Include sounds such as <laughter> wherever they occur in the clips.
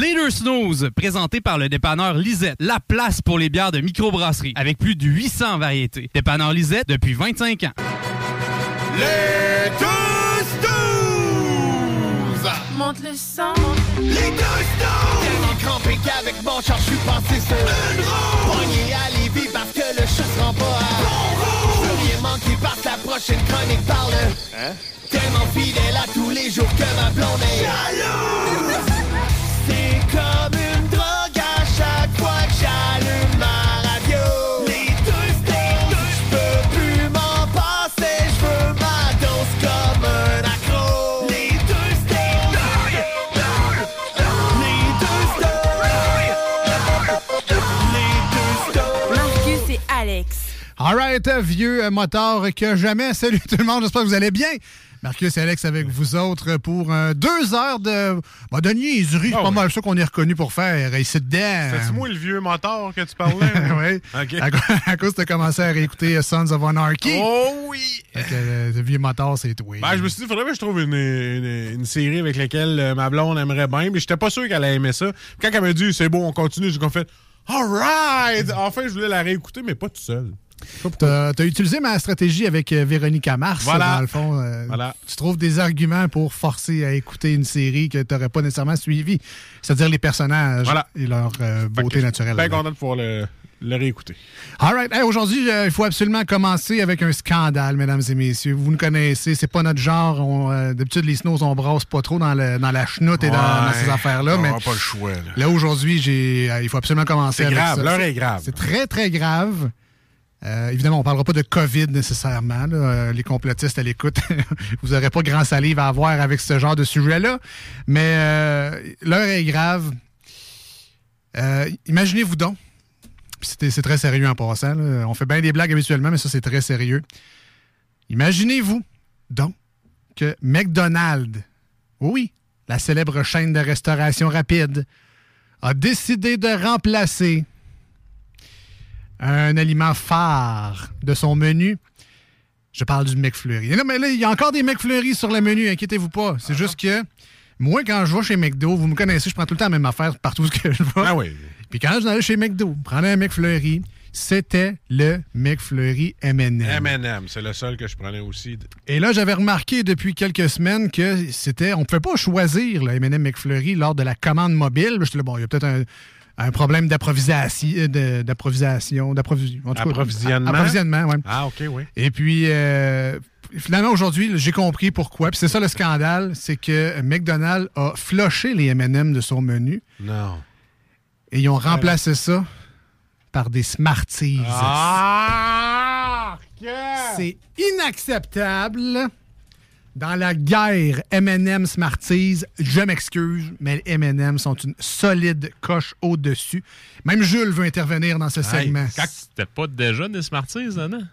Leader Snooze, présenté par le dépanneur Lisette, la place pour les bières de microbrasserie, avec plus de 800 variétés. Dépanneur Lisette depuis 25 ans. Les deux snooze! Monte le sang. Les deux snooze! Tellement crampé qu'avec mon char, je suis passé sur une roue! Pogné à Lévis parce que le chat se rend pas à bon rien manquer parce la prochaine chronique parle Hein? Tellement fidèle à tous les jours que ma blonde est jalouse! Alright, vieux motard que jamais. Salut tout le monde, j'espère que vous allez bien. Marcus et Alex avec vous autres pour euh, deux heures de, bah, de niaiserie. C'est Ah pas oui. mal ça qu'on est reconnu pour faire. Ici dedans. C'est-tu moi le vieux moteur que tu parlais? <laughs> oui. OK. À, cause- <laughs> à cause de commencer à réécouter euh, Sons of Anarchy. Oh oui! Euh, le vieux moteur, c'est toi. Ben, je me suis dit, il faudrait que je trouve une, une- une série avec laquelle euh, ma blonde aimerait bien, mais j'étais pas sûr qu'elle aimer ça. Quand elle m'a dit, c'est bon, on continue, j'ai fait, alright! Enfin, je voulais la réécouter, mais pas tout seul. T'as as utilisé ma stratégie avec euh, Véronique Mars, Voilà. dans le fond. euh, Voilà. Tu trouves des arguments pour forcer à écouter une série que tu n'aurais pas nécessairement suivi, c'est-à-dire les personnages Voilà. et leur euh, beauté naturelle. Bien content de pouvoir le, le réécouter. All right. Hey, Aujourd'hui, euh, il faut absolument commencer avec un scandale, mesdames et messieurs. Vous nous connaissez, c'est pas notre genre. Euh, D'habitude, les snows, on brasse pas trop dans, le- dans la chenoute et dans, dans ces affaires-là. On Mais pas le choix, là. là, aujourd'hui, j'ai, euh, il faut absolument commencer C'est avec grave, ça. l'heure est grave. C'est très, très grave. Euh, évidemment, on ne parlera pas de COVID nécessairement. Euh, les complotistes à l'écoute, <laughs> vous n'aurez pas grand salive à avoir avec ce genre de sujet-là. Mais euh, l'heure est grave. Imaginez-vous donc. C'est très sérieux en passant. On fait bien des blagues habituellement, mais ça, c'est très sérieux. Imaginez-vous donc que McDonald's, oui, la célèbre chaîne de restauration rapide, a décidé de remplacer un aliment phare de son menu. Je parle du McFlurry. Et là, mais là, il y a encore des McFlurry sur le menu, inquiétez-vous pas. C'est juste que moi, quand je vais chez McDo, vous me connaissez, je prends tout le temps la même affaire partout où <laughs> que je vais. Ah oui. Puis quand je allais chez McDo, prendre un McFlurry, c'était le McFlurry M&M. M&M, c'est le seul que je prenais aussi. Et là, j'avais remarqué depuis quelques semaines que c'était, on ne pouvait pas choisir le M&M McFlurry lors de la commande mobile. J'étais là, bon, il y a peut-être un, un problème d'approvisation, de- d'approvisation, d'approvis- en tout cas, Approvisionnement? approvisionnement, ouais. Ah, OK, oui. Et puis, euh, finalement, aujourd'hui, j'ai compris pourquoi. Puis c'est ça le scandale, c'est que McDonald's a floché les M&M de son menu Non. et ils ont remplacé ça par des Smarties. Ah! C'est inacceptable. Dans la guerre M&M Smarties, je m'excuse, mais les M&M sont une solide coche au-dessus. Même Jules veut intervenir dans ce segment. C'était pas déjà des Smarties, là, non?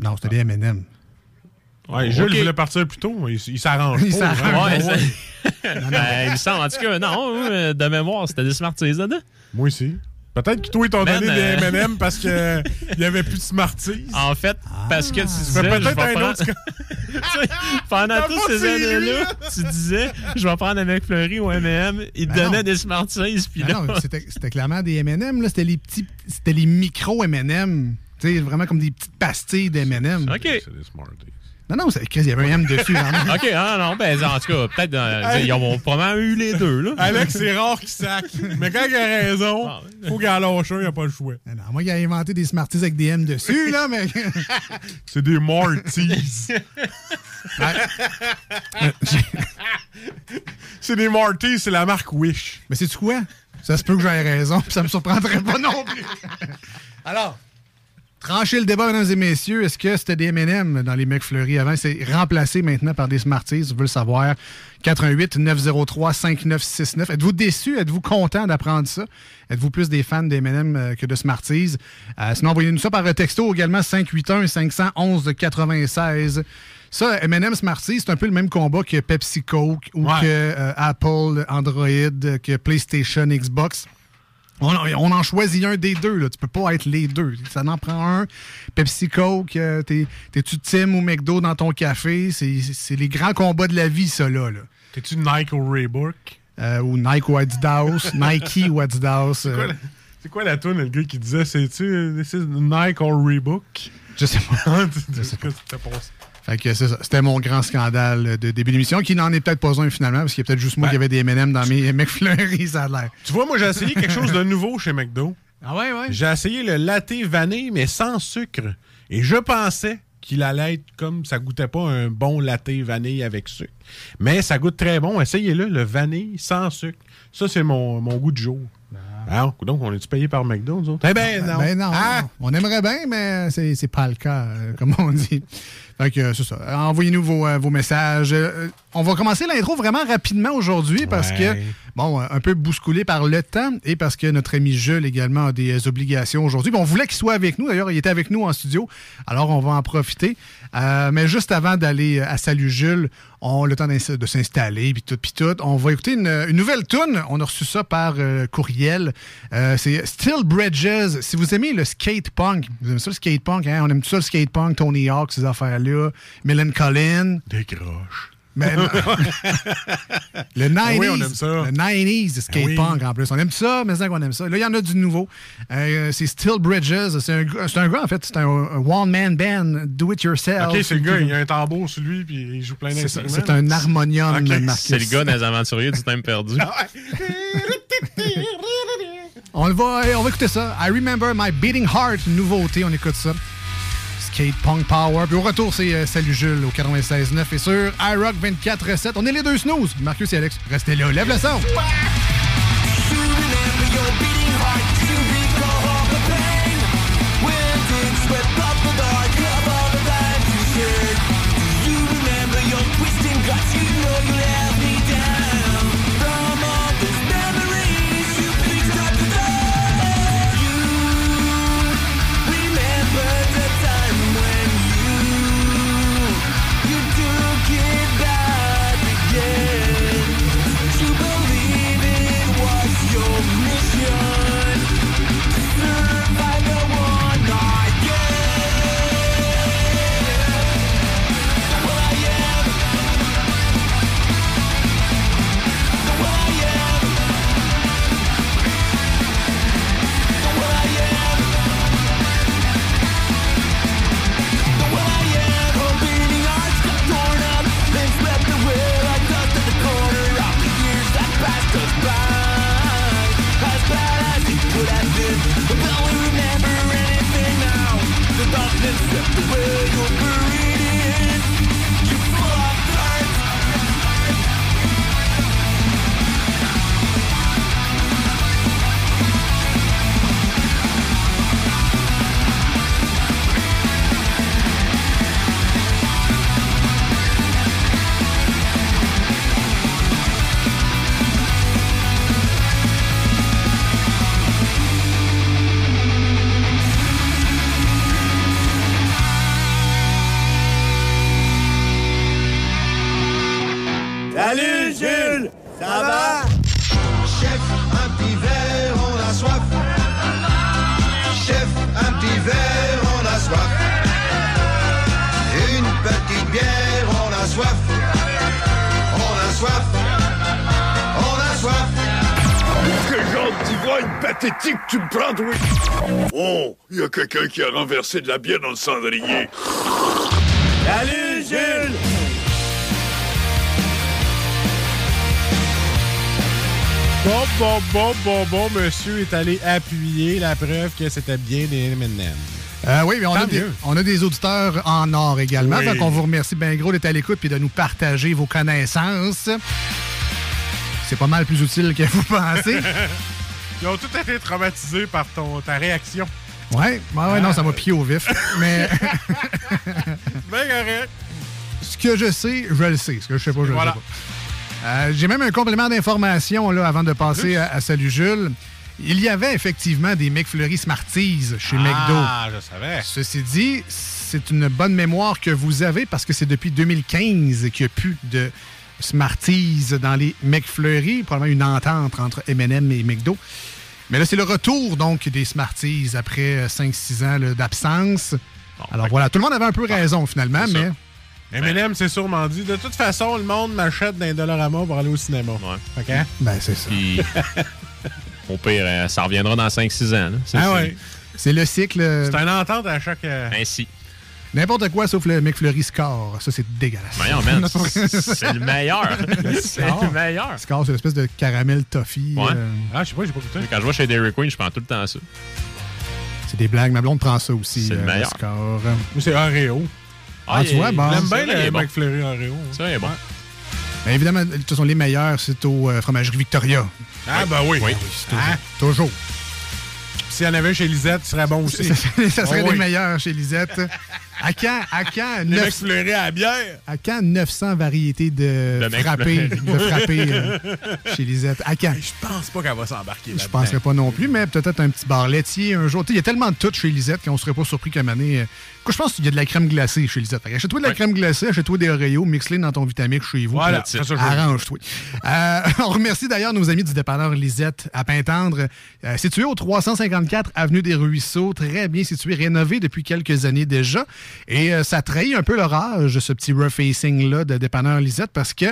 Non, c'était des M&M. Ouais, Jules Ok. voulait partir plus tôt, mais il, il s'arrange Il s'arrange. hein. Ouais, c'est- <laughs> Ben, il me semble, en tout cas, non, euh, de mémoire, c'était des Smarties, là, non? Moi aussi. Peut-être <laughs> que toi, ils t'ont Ben, donné euh, des M&M parce qu'il n'y avait plus de Smarties. En fait, parce que tu Ça disais, peut-être un prendre- autre... <laughs> Pendant toutes ces années-là, là? tu disais, je vais prendre un McFlurry ou M&M, il te Ben non. donnait des Smarties, puis Ah là... non, <laughs> c'était c'était clairement des M&M. là. C'était les petits, c'était les micro M&M. Tu sais, vraiment comme des petites pastilles d'M&M. OK. C'est des Smarties. Non, non, il y avait un M dessus. vraiment. <laughs> OK, ah non, ben en tout cas, peut-être, dans- ils ont probablement eu les deux, là. Alex, c'est rare qu'il sac. Mais quand il a raison, Ah, faut qu'il en lâche un, il n'y a pas le choix. Non, non, moi, il a inventé des Smarties avec des M dessus, là, mais... <laughs> C'est des Marties. <laughs> c'est des Marties, c'est la marque Wish. Mais c'est quoi? Ça se peut que j'aie raison, puis ça me surprendrait pas non plus. Alors, trancher le débat, mesdames et messieurs, est-ce que c'était des M&M dans les McFlurry avant? C'est remplacé maintenant par des Smarties, vous voulez le savoir. 88 903 5969. Êtes-vous déçu? Êtes-vous content d'apprendre ça? Êtes-vous plus des fans des M&M euh, que de Smarties? Euh, sinon, envoyez-nous ça par texto également 581 511 96. Ça, M&M Smarties, c'est un peu le même combat que Pepsi Coke ou Ouais. que euh, Apple, Android, que PlayStation, Xbox. On, on en choisit un des deux. Là. Tu peux pas être les deux. Ça en prend un. Pepsi Coke, euh, t'es- t'es-tu Tim ou McDo dans ton café? C'est les grands combats de la vie, ça, là. là. T'es-tu Nike ou Reebok? euh, ou Nike ou Adidas, <laughs> Nike ou Adidas. C'est quoi, euh, quoi la tune, le gars qui disait, c'est-tu Nike or Reebok? je sais pas. C'était pour ça? Fait que c'est ça. C'était mon grand scandale de début d'émission, qui n'en est peut-être pas un finalement, parce qu'il y a peut-être juste moi qui avait des M&M dans mes <laughs> McFlurry, ça a l'air. Tu vois, moi, j'ai essayé quelque chose de nouveau chez McDo. Ah ouais, ouais. J'ai essayé le latte vanille, mais sans sucre. Et je pensais qu'il allait être comme ça goûtait pas un bon latte vanille avec sucre. Mais ça goûte très bon. Essayez-le, le vanille sans sucre. Ça, c'est mon, mon goût de jour. Ah, donc, on est-tu payé par McDo, nous autres? Eh ben non. Ben non. Ah! On aimerait bien, mais c'est c'est pas le cas, euh, comme on dit. Fait que euh, c'est ça. Envoyez-nous vos, euh, vos messages. Euh, on va commencer l'intro vraiment rapidement aujourd'hui parce que, bon, un peu bousculé par le temps et parce que notre ami Jules également a des obligations aujourd'hui. Puis On voulait qu'il soit avec nous. D'ailleurs, il était avec nous en studio. Alors, on va en profiter. Euh, mais juste avant d'aller euh, à Salut Jules, on a le temps de s'installer, puis tout, puis tout. On va écouter une, nouvelle tune. On a reçu ça par euh, courriel. Euh, c'est Still Bridges. Si vous aimez le skate punk, vous aimez ça le skate punk, hein? On aime tout ça le skate punk, Tony Hawk, ces affaires-là. Millen Collin. Décroche. Mais, <laughs> le 90s. Ah oui, on aime ça. Le 90s de skate Ah oui. punk en plus. On aime ça, mais c'est qu'on aime ça. Là, il y en a du nouveau. Euh, c'est Still Bridges. C'est un, gars, en fait. C'est un, un one-man band, do it yourself. OK, c'est le gars, il a un tambour sur lui, puis il joue plein d'instruments. c'est un harmonium, Ok, Marcus. C'est le gars des aventuriers du temps perdu. <laughs> On va, on va écouter ça. I Remember My Beating Heart, nouveauté, on écoute ça. Skate Punk Power. Puis au retour, c'est euh, Salut Jules au 96.9 et sur iRock 24.7. On est les deux snooze. Marcus et Alex, restez là. Lève le son. Quelqu'un qui a renversé de la bière dans le cendrier. Salut Jules Bon, bon, bon, bon, bon, monsieur est allé appuyer la preuve que c'était bien des M&M. Euh, oui, mais on a, des, on a des auditeurs en or également. Oui. Donc, on vous remercie bien gros d'être à l'écoute et de nous partager vos connaissances. C'est pas mal plus utile que vous <laughs> pensez. Ils ont tout été traumatisés par ton, ta réaction. Ouais, ouais, ouais, non, ça m'a pied au vif. Mais <laughs> Ben correct. ce que je sais, je le sais. Ce que je sais pas, je Voilà. le sais pas. Euh, J'ai même un complément d'information avant de passer à, à Salut Jules. Il y avait effectivement des McFlurry Smarties chez McDo. Ah, je savais. Ceci dit, c'est une bonne mémoire que vous avez parce que c'est depuis 2015 qu'il n'y a plus de Smarties dans les McFlurry. Probablement une entente entre M&M et McDo. Mais là, c'est le retour donc des Smarties après 5-6 ans là, d'absence. Alors voilà, tout le monde avait un peu raison finalement, mais M&M, c'est sûrement dit. De toute façon, le monde m'achète d'un Dollarama pour aller au cinéma. Ouais. OK? Ben, c'est ça. Puis, <laughs> au pire, euh, ça reviendra dans 5-6 ans. là. Ça, Ah c'est- ouais. C'est le cycle. euh, C'est une entente à chaque... euh, Ainsi. N'importe quoi sauf le McFlurry Score. Ça, c'est dégueulasse. Voyons, man, <laughs> c'est le meilleur. <laughs> c'est le meilleur. Score, c'est l'espèce de caramel toffee. Ouais. euh, Ah, je sais pas, j'ai pas goûté. Quand je vais chez Dairy Queen, je prends tout le temps ça. c'est des blagues. Ma blonde prend ça aussi. C'est le euh, meilleur. Score. Moi, c'est Oreo. Ah, tu il- vois, bon. J'aime bien vrai, il est le bon. McFlurry Oreo. Ça, il est bon. Ben, évidemment, de toute façon, les meilleurs, c'est au euh, fromagerie Victoria. Ah, ben oui. Oui. Ah, Toujours. S'il y en avait chez Lisette, ce serait bon aussi. ça serait les oui. meilleurs chez Lisette. À quand, à quand, Les 900 McFlurry à la bière. à quand 900 variétés de De frappés, de frappés euh, chez Lisette? À quand? Je pense pas qu'elle va s'embarquer Je là-dedans. penserais pas non plus, mais peut-être un petit bar laitier un jour. Il y a tellement de tout chez Lisette qu'on serait pas surpris qu'à année. Je pense qu'il y a de la crème glacée chez Lisette. Achète-toi de la Ouais. crème glacée, achète-toi des Oreos, mixe-les dans ton Vitamix chez vous. Voilà. Arrange-toi. Euh, <laughs> on remercie d'ailleurs nos amis du dépanneur Lisette à Pintendre, euh, situé au 354 Avenue des Ruisseaux, très bien situé, rénové depuis quelques années déjà. Et euh, ça trahit un peu l'orage, ce petit refacing-là de dépanneur Lisette, parce que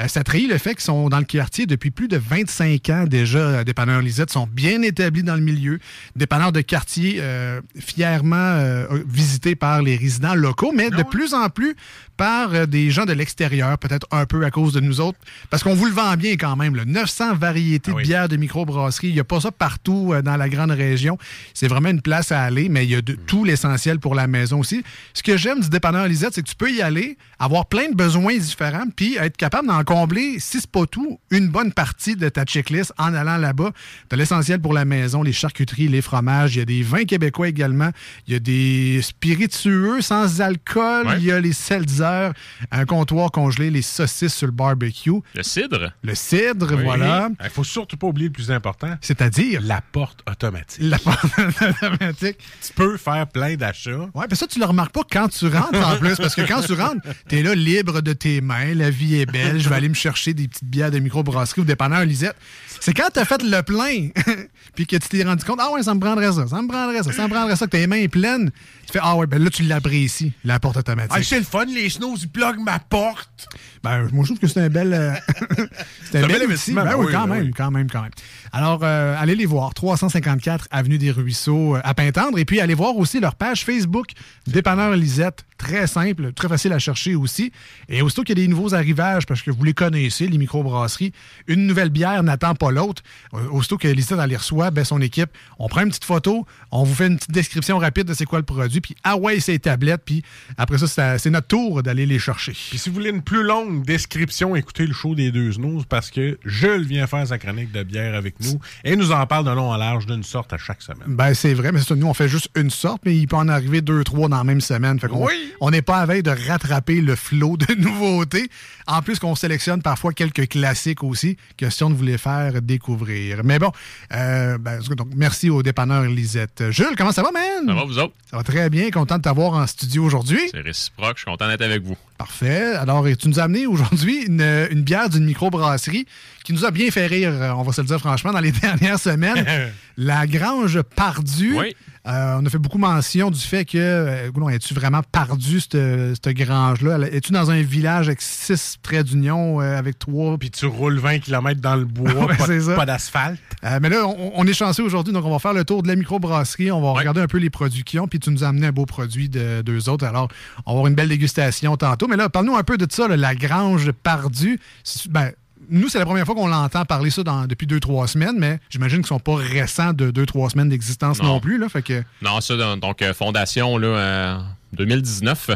euh, ça trahit le fait qu'ils sont dans le quartier depuis plus de 25 ans déjà. euh, Dépanneurs Lisette sont bien établis dans le milieu. Dépanneurs de quartier euh, fièrement euh, visités par les résidents locaux, mais de plus en plus par des gens de l'extérieur, peut-être un peu à cause de nous autres, parce qu'on vous le vend bien quand même. là. 900 variétés Ah oui. de bières de microbrasserie. Il n'y a pas ça partout dans la grande région. C'est vraiment une place à aller, mais il y a de, tout l'essentiel pour la maison aussi. Ce que j'aime du dépanneur Lisette, c'est que tu peux y aller, avoir plein de besoins différents, puis être capable d'en combler, si c'est pas tout, une bonne partie de ta checklist en allant là-bas. Tu as l'essentiel pour la maison, les charcuteries, les fromages. Il y a des vins québécois également. Il y a des spiritueux sans alcool. Ouais. Il y a les seltzer, un comptoir congelé, les saucisses sur le barbecue, Le cidre. le cidre, Oui. voilà. Il faut surtout pas oublier le plus important, C'est-à-dire? La porte automatique. la porte <laughs> automatique. Tu peux faire plein d'achats. Ouais, puis ça, tu le remarques pas quand tu rentres en plus, parce que quand tu rentres, t'es là libre de tes mains, la vie est belle, je vais aller me chercher des petites bières de microbrasserie ou dépanneur Lisette. C'est quand t'as fait le plein, <laughs> puis que tu t'es rendu compte, ah ouais, ça me prendrait ça, ça me prendrait ça, ça me prendrait ça, que tes mains pleines, tu fais, ah ouais, ben là, tu l'apprécies, la porte automatique. Ah, c'est le fun, les snows, ils pluguent ma porte. Ben, moi, je trouve que c'est un bel. euh, <laughs> c'est un un bel investissement. Ben oui, oui, quand même, quand même, quand même. Alors, euh, allez les voir. 354 Avenue des Ruisseaux euh, à Pintendre. Et puis, allez voir aussi leur page Facebook, Dépanneur Lisette. Très simple, très facile à chercher aussi. Et aussitôt qu'il y a des nouveaux arrivages, parce que vous les connaissez, les microbrasseries, une nouvelle bière n'attend pas l'autre. Euh, Aussitôt que Lisette elle les reçoit, ben, son équipe, on prend une petite photo, on vous fait une petite description rapide de c'est quoi le produit, puis ah ouais, c'est tablettes, puis après ça, c'est notre tour d'aller les chercher. Puis si vous voulez une plus longue description, écoutez le show des deux snooze parce que Jules vient faire sa chronique de bière avec nous et nous en parle de long en large d'une sorte à chaque semaine. Ben, c'est vrai, mais ça, nous, on fait juste une sorte, mais il peut en arriver deux, trois dans la même semaine. Fait Oui. on n'est pas à veille de rattraper le flot de <laughs> nouveautés. En plus qu'on sélectionne parfois quelques classiques aussi, question de vous les faire découvrir. Mais bon, euh, ben, donc, merci au dépanneur Lisette. Jules, comment ça va, man? Ça va, vous autres? Ça va très bien, content de t'avoir en studio aujourd'hui. C'est réciproque. Je suis content d'être avec vous. Parfait. Alors, tu nous as amené aujourd'hui une, une bière d'une microbrasserie qui nous a bien fait rire, on va se le dire franchement, dans les <laughs> dernières semaines. <laughs> la Grange Pardue. Oui. Euh, on a fait beaucoup mention du fait que, euh, es-tu vraiment perdu, cette, cette grange-là? Es-tu dans un village avec six traits d'union, euh, avec trois... Puis tu roules 20 km dans le bois, <laughs> pas, d'asphalte. Euh, mais là, on, on est chanceux aujourd'hui, donc on va faire le tour de la microbrasserie, on va regarder un peu les produits qu'ils ont, puis tu nous as amené un beau produit de deux autres. Alors, on va avoir une belle dégustation tantôt. Mais là, parle-nous un peu de ça, là, la Grange Pardue. C'est- Ben, nous, c'est la première fois qu'on l'entend parler ça dans- depuis deux, trois semaines, mais j'imagine qu'ils sont pas récents de deux, trois semaines d'existence non. Non. plus. Là, fait que, Non, ça, donc, donc, euh, fondation, là, euh, 2019.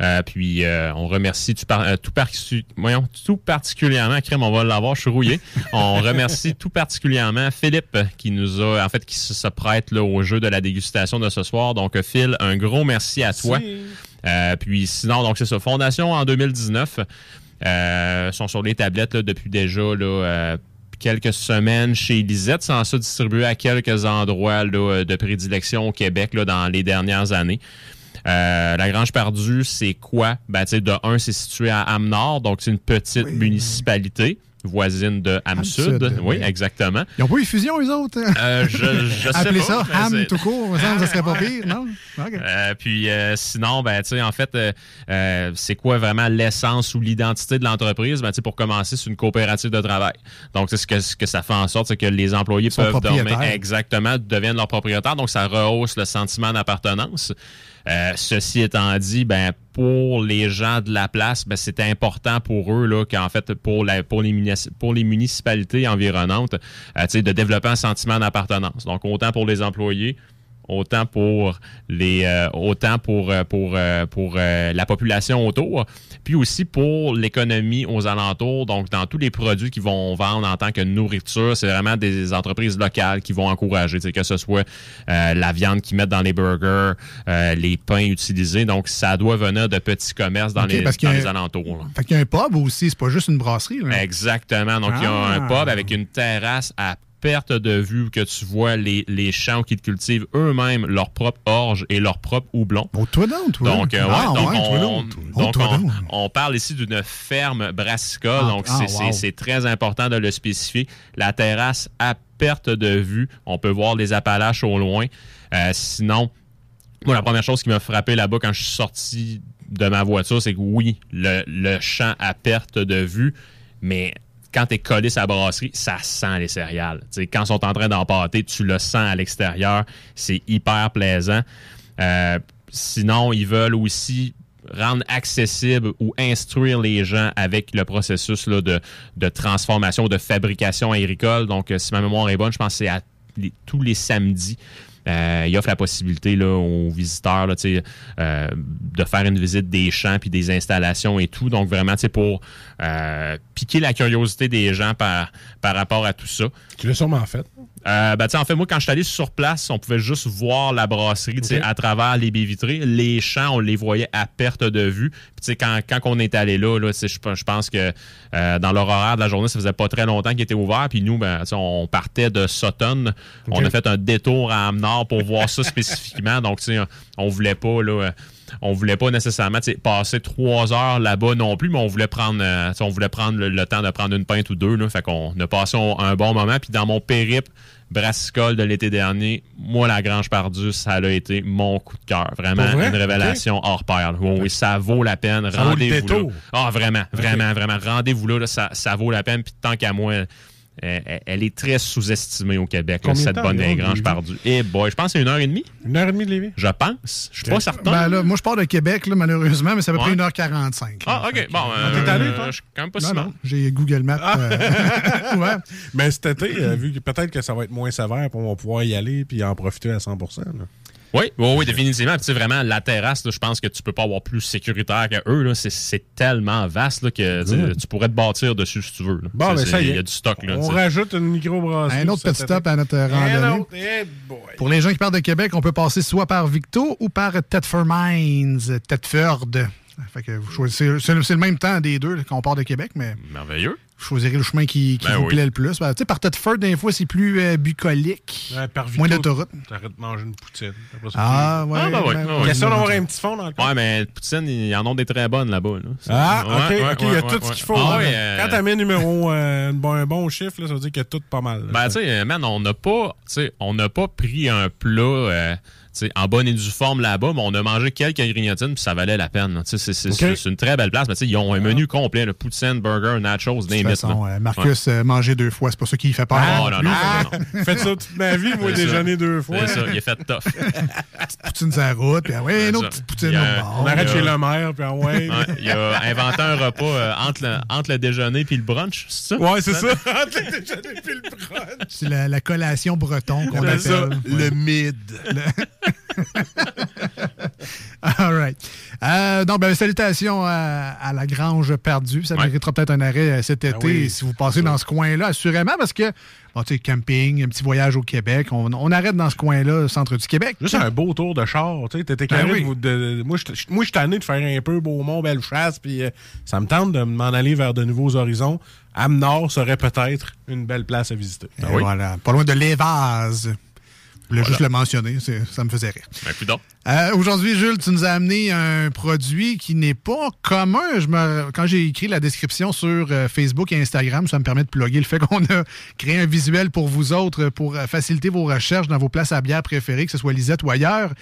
Euh, puis, euh, on remercie tout, par- euh, tout, parti- voyons, tout particulièrement, crème, on va l'avoir, je suis rouillé. On remercie <laughs> tout particulièrement Philippe qui nous a, en fait, qui se, se prête là, au jeu de la dégustation de ce soir. Donc, Phil, un gros merci à toi. Euh, puis sinon, donc c'est ça. Fondation en 2019. Euh, sont sur les tablettes là, depuis déjà là, euh, quelques semaines chez Lisette, sans ça distribué à quelques endroits là, de prédilection au Québec là, dans les dernières années. Euh, la Grange Perdue, c'est quoi? Ben, de un, c'est situé à Amnord, donc c'est une petite municipalité. Voisine de Ham Sud. Sud, Oui, oui. exactement. Ils n'ont pas eu fusion, eux autres? Euh, je, je <laughs> sais Appelez pas. ça Ham tout court, ça, ça serait pas pire, non? OK. Euh, puis euh, sinon, ben, tu sais, en fait, euh, euh, c'est quoi vraiment l'essence ou l'identité de l'entreprise? Ben, tu sais, pour commencer, c'est une coopérative de travail. Donc, c'est ce que, ce que ça fait en sorte, c'est que les employés peuvent dormir exactement, deviennent leurs propriétaires. Donc, ça rehausse le sentiment d'appartenance. Euh, ceci étant dit, ben pour les gens de la place, ben, c'est important pour eux là qu'en fait pour les municipalités environnantes, euh, de développer un sentiment d'appartenance. Donc autant pour les employés, autant pour les euh, autant pour euh, pour euh, pour euh, la population autour, puis aussi pour l'économie aux alentours. Donc dans tous les produits qu'ils vont vendre en tant que nourriture, c'est vraiment des entreprises locales qui vont encourager, que ce soit euh, la viande qu'ils mettent dans les burgers, les pains utilisés. Donc ça doit venir de petits commerces dans les parce dans alentours. là. Fait qu'il y a un pub aussi, c'est pas juste une brasserie. là. Exactement. Donc, il y a Ah. un pub avec une terrasse à perte de vue que tu vois les, les champs qui cultivent eux-mêmes leur propre orge et leur propre houblon. Oh, toi donc, toi. Donc, euh, ouais, donc, ouais, toi on, donc. Donc toi on, donc. on parle ici d'une ferme brassicole. Ah, donc, ah, c'est- wow. c'est c'est très important de le spécifier. La terrasse à perte de vue. On peut voir les Appalaches au loin. Euh, sinon, moi, la première chose qui m'a frappé là-bas quand je suis sorti de ma voiture, c'est que oui, le, le champ à perte de vue, mais quand tu es collé sa brasserie, ça sent les céréales. Tu sais, quand ils sont en train d'empâter, tu le sens à l'extérieur. C'est hyper plaisant. Euh, sinon, ils veulent aussi rendre accessible ou instruire les gens avec le processus là, de, de transformation, de fabrication agricole. Donc, euh, si ma mémoire est bonne, je pense que c'est à tous les samedis. Euh, il offre la possibilité aux visiteurs euh, de faire une visite des champs puis des installations et tout. Donc vraiment, pour euh, piquer la curiosité des gens par, par rapport à tout ça. Tu l'as sûrement fait. Euh, ben, en fait, moi, quand je suis allé sur place, on pouvait juste voir la brasserie tu sais, Ok. à travers les baies vitrées. Les champs, on les voyait à perte de vue. Puis, tu sais, quand, quand on est allé là, là je, pense que euh, dans leur horaire de la journée, ça faisait pas très longtemps qu'il était ouvert. Puis nous, ben, on partait de Sutton. On a fait un détour à Amnord pour voir ça <laughs> spécifiquement. Donc, tu sais, on voulait pas, là... on voulait pas nécessairement passer trois heures là-bas non plus, mais on voulait prendre, euh, on voulait prendre le, le temps de prendre une pinte ou deux. Là, fait qu'on a passé un, un bon moment. Puis dans mon périple brassicole de l'été dernier, moi, la Grange Pardue, ça a été mon coup de cœur. Vraiment vrai? une révélation hors pair. Oui, oui, ça vaut la peine. Rendez-vous là. Ah, vraiment, vraiment, vraiment. Rendez-vous là, là, ça, ça vaut la peine. Puis tant qu'à moi, elle, elle est très sous-estimée au Québec, là, cette bonne Lévis? Pardue? Et boy, je pense que c'est une heure et demie. Une heure et demie de Lévis. Je pense. Je suis pas certain. Ben là, moi, je pars de Québec, là, malheureusement, mais c'est à peu près Ouais. 1h45. Ah, là. OK. Bon, euh, t'es allé, toi? je suis quand même pas Non, si mal. non, j'ai Google Maps. Ah. euh, <laughs> ouais. Mais cet été, euh, vu que peut-être que ça va être moins sévère, on va pouvoir y aller puis en profiter à 100 là. Oui, oui, oui, définitivement. Puis, tu sais, vraiment, la terrasse, je pense que tu peux pas avoir plus sécuritaire que eux. là. C'est- tellement vaste là, que tu pourrais te bâtir dessus si tu veux. là. Bon, c'est- ça y est. Il y a du stock. Là, On rajoute une microbrasserie. Un autre petit stop à notre Un randonnée. autre. Eh. Pour les gens qui partent de Québec, on peut passer soit par Victo ou par Thetford Mines, Thetford. Fait que vous choisissez, c'est le même temps des deux qu'on part de Québec, mais Merveilleux. Choisirez le chemin qui, qui Ben vous oui. plaît le plus. Ben, tu sais, par Thetford, des fois, c'est plus euh, bucolique. Ouais, par Moins d'autoroute. T'arrêtes de manger une poutine. Ça, Ah, ouais. Ah, ben oui, ben, ben ouais, oui. Question ouais, d'avoir un petit fond dans le Ouais, mais Poutine, ils en ont des très bonnes là-bas. là. Ah, Ouais, ok, ouais, ok, il y a ouais, tout ouais, ce qu'il faut. Ah, ouais, euh, Quand t'as mis numéro euh, un, bon, un bon chiffre, là, ça veut dire qu'il y a tout pas mal. là. Ben, tu sais, man, on n'a pas, tu sais, on n'a pas pris un plat, en bonne et due forme là-bas, mais on a mangé quelques grignotines, puis ça valait la peine. c'est- une très belle place, mais tu sais, ils ont un menu complet, le poutine, burger, nachos, De des euh, Marcus euh, manger deux fois, c'est pas ça qui fait peur. Ah, non non, non, Ah, non, non. <laughs> Faites ça toute ma vie, moi, déjeuner deux fois. C'est ça, il est fait tough. <laughs> Poutine sur la route, puis ah ouais, une autre petite poutine a-. On arrête chez le maire, puis ah ouais. Ouais, il a inventé un repas euh, entre, le, entre le déjeuner puis le brunch, c'est ça? Ouais, c'est ça. <laughs> Entre le déjeuner puis le brunch. C'est la, la collation breton qu'on C'est ça, appelle. le mid. <laughs> All right. Euh, donc, ben, salutations à, à la Grange perdue. Ça Ouais. méritera peut-être un arrêt euh, cet été Ah oui, si vous passez dans ce coin-là, assurément, parce que, bon, tu sais, camping, un petit voyage au Québec, on, on arrête dans ce coin-là, centre du Québec. Juste un beau tour de char, tu sais, t'étais carré Ben oui. moi, je suis tanné de faire un peu Beaumont, belle chasse, puis euh, ça me tente de m'en aller vers de nouveaux horizons. Âme-Nord serait peut-être une belle place à visiter. Et Voilà. Pas loin de l'Évase. Voulais Voilà. juste le mentionner, ça me faisait rire. Ben. Euh, Aujourd'hui, Jules, tu nous as amené un produit qui n'est pas commun. Je me, quand j'ai écrit la description sur euh, Facebook et Instagram, ça me permet de plugger le fait <laughs> qu'on a créé un visuel pour vous autres pour euh, faciliter vos recherches dans vos places à bière préférées, que ce soit Lisette ou ailleurs.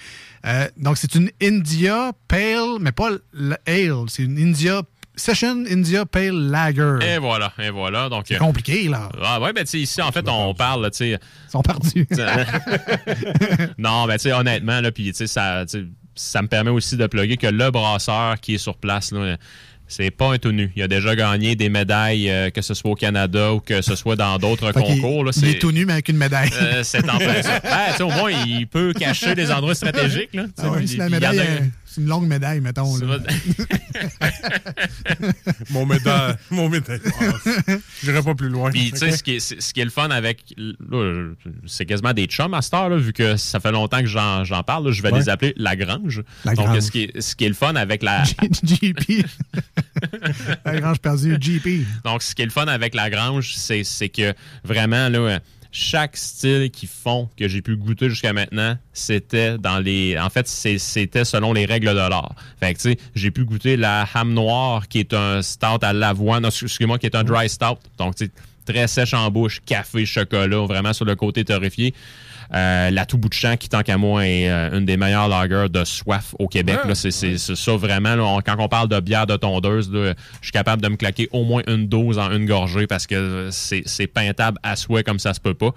Euh, donc, c'est une India Pale, mais pas Ale, c'est une India Session India Pale Lager. Et voilà, et voilà. Donc, C'est compliqué, là. ah ouais, ben, tu sais, ici, en fait, on parle, tu sais, Ils sont perdus. <laughs> non, ben, tu sais, honnêtement, là, puis, tu sais, ça, me permet aussi de plugger que le brasseur qui est sur place, là, c'est pas un tout nu. Il a déjà gagné des médailles, euh, que ce soit au Canada ou que ce soit dans d'autres concours. Là, il c'est est tout nu, mais avec une médaille. euh, c'est en plein ça. <laughs> Ben, tu sais, au moins, il peut cacher des endroits stratégiques. Là, Ah ouais, la puis il y en médaille, a- c'est une longue médaille, mettons. Ça là. va- <laughs> Mon médaille. mon médaille. Je n'irai pas plus loin. Puis, tu sais, ce, qui est- c'est- ce qui est le fun avec. là, c'est quasiment des chums à cette heure, là, vu que ça fait longtemps que j'en j'en parle. là, je vais Ouais. les appeler Lagrange. La Donc, Grange. ce qui, est, ce qui est le fun avec la. GP. <laughs> La grange perdue, GP. Donc, ce qui est le fun avec Lagrange, c'est c'est que vraiment, là. Chaque style qu'ils font que j'ai pu goûter jusqu'à maintenant, c'était dans les. En fait, c'était selon les règles de l'art. Fait que, tu sais, j'ai pu goûter la ham noire, qui est un stout à l'avoine, excusez-moi, qui est un dry stout. Donc, tu très sèche en bouche, café, chocolat, vraiment sur le côté torréfié. Euh, la tout bout de champ, qui, tant qu'à moi, est euh, une des meilleures lagers de soif au Québec. Ouais, c'est c'est- c'est ça, vraiment. là, on- quand on parle de bière de tondeuse, là, je suis capable de me claquer au moins une dose en une gorgée parce que c'est c'est peintable à souhait comme ça se peut pas.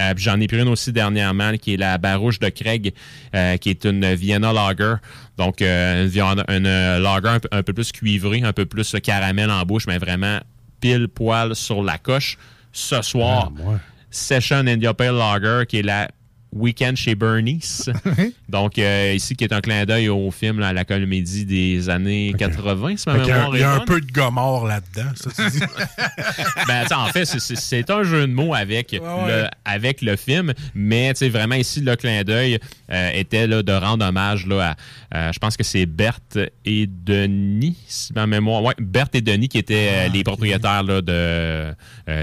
Euh, puis J'en ai pris une aussi dernièrement, là, qui est la Barouche de Craig, euh, qui est une Vienna Lager. Donc, euh, une, viande- une, lager un, peu- un peu plus cuivrée, un peu plus caramel en bouche, mais vraiment pile poil sur la coche. Ce soir, Ah, moi. Session India Pale Lager, qui est la Weekend chez Bernice. <laughs> Donc, euh, ici, qui est un clin d'œil au film là, à la comédie des années 80, si ma mémoire il y a un bonne. peu de gomorre là-dedans, ça, tu dis. <laughs> Ben, en fait, c'est- un jeu de mots avec, ouais. Le, avec le film, mais vraiment ici, le clin d'œil euh, était là, de rendre hommage là, à, euh, je pense que c'est Berthe et Denis, si ma mémoire. Ouais, Berthe et Denis qui étaient Ah, euh, les propriétaires là, de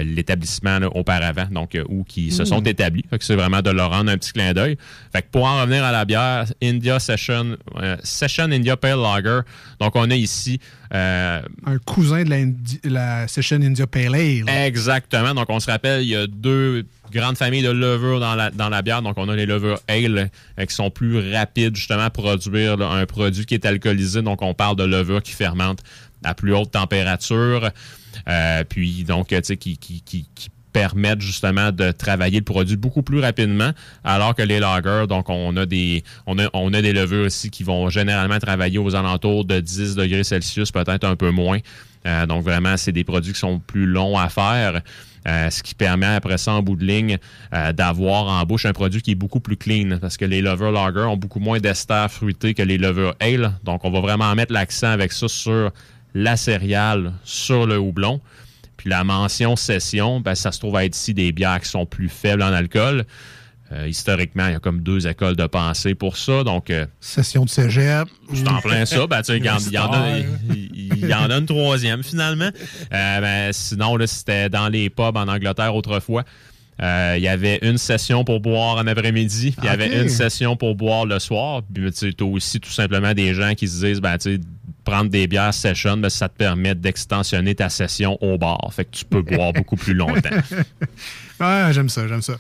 l'établissement auparavant, donc où qui se Hmm. sont établis. C'est vraiment de leur rendre un petit clin d'œil. Fait que pour en revenir à la bière, India Session, euh, Session India Pale Lager. Donc on a ici euh, Un cousin de la, Indi- la Session India Pale Ale. Exactement. Donc, on se rappelle, il y a deux grandes familles de levures dans la, dans la bière. Donc, on a les levures ale euh, qui sont plus rapides, justement, à produire là, un produit qui est alcoolisé. Donc, on parle de levures qui fermentent à plus haute température. Euh, puis, donc, tu sais, qui, qui, qui, qui permettent justement de travailler le produit beaucoup plus rapidement, alors que les lagers, donc on a des on a, on a des levures ici qui vont généralement travailler aux alentours de 10 degrés Celsius, peut-être un peu moins. Euh, donc vraiment, c'est des produits qui sont plus longs à faire. euh, ce qui permet après ça, en bout de ligne, euh, d'avoir en bouche un produit qui est beaucoup plus clean. Parce que les Lover Lager ont beaucoup moins d'ester fruité que les Lover Ale. Donc, on va vraiment mettre l'accent avec ça sur la céréale, sur le houblon. Puis la mention session, ben, ça se trouve à être ici des bières qui sont plus faibles en alcool. Euh, historiquement, il y a comme deux écoles de pensée pour ça. Donc, euh, Session de cégep. c'est en plein ça. Ben, il y, en- y a, il il y en a une troisième finalement. Euh, ben, sinon, c'était dans les pubs en Angleterre autrefois. Il y avait une session pour boire en après-midi, puis il y avait Ok. une session pour boire le soir. Puis tu as aussi tout simplement des gens qui se disent ben, tu sais, prendre des bières session, ben, ça te permet d'extensionner ta session au bar. Fait que tu peux boire beaucoup plus longtemps. <laughs> Ouais, j'aime ça, j'aime ça.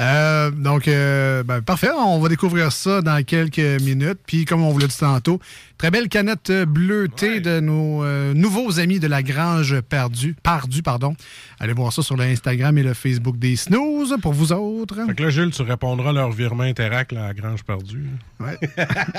Euh, donc, euh, ben, parfait. On va découvrir ça dans quelques minutes. Puis, comme on vous l'a dit tantôt, très belle canette bleutée de nos euh, nouveaux amis de la Grange Perdue, Pardue. Pardon. Allez voir ça sur l'Instagram et le Facebook des Snooze pour vous autres. Fait que là, Jules, tu répondras à leur virement Interac là, à Grange Perdue. Ouais.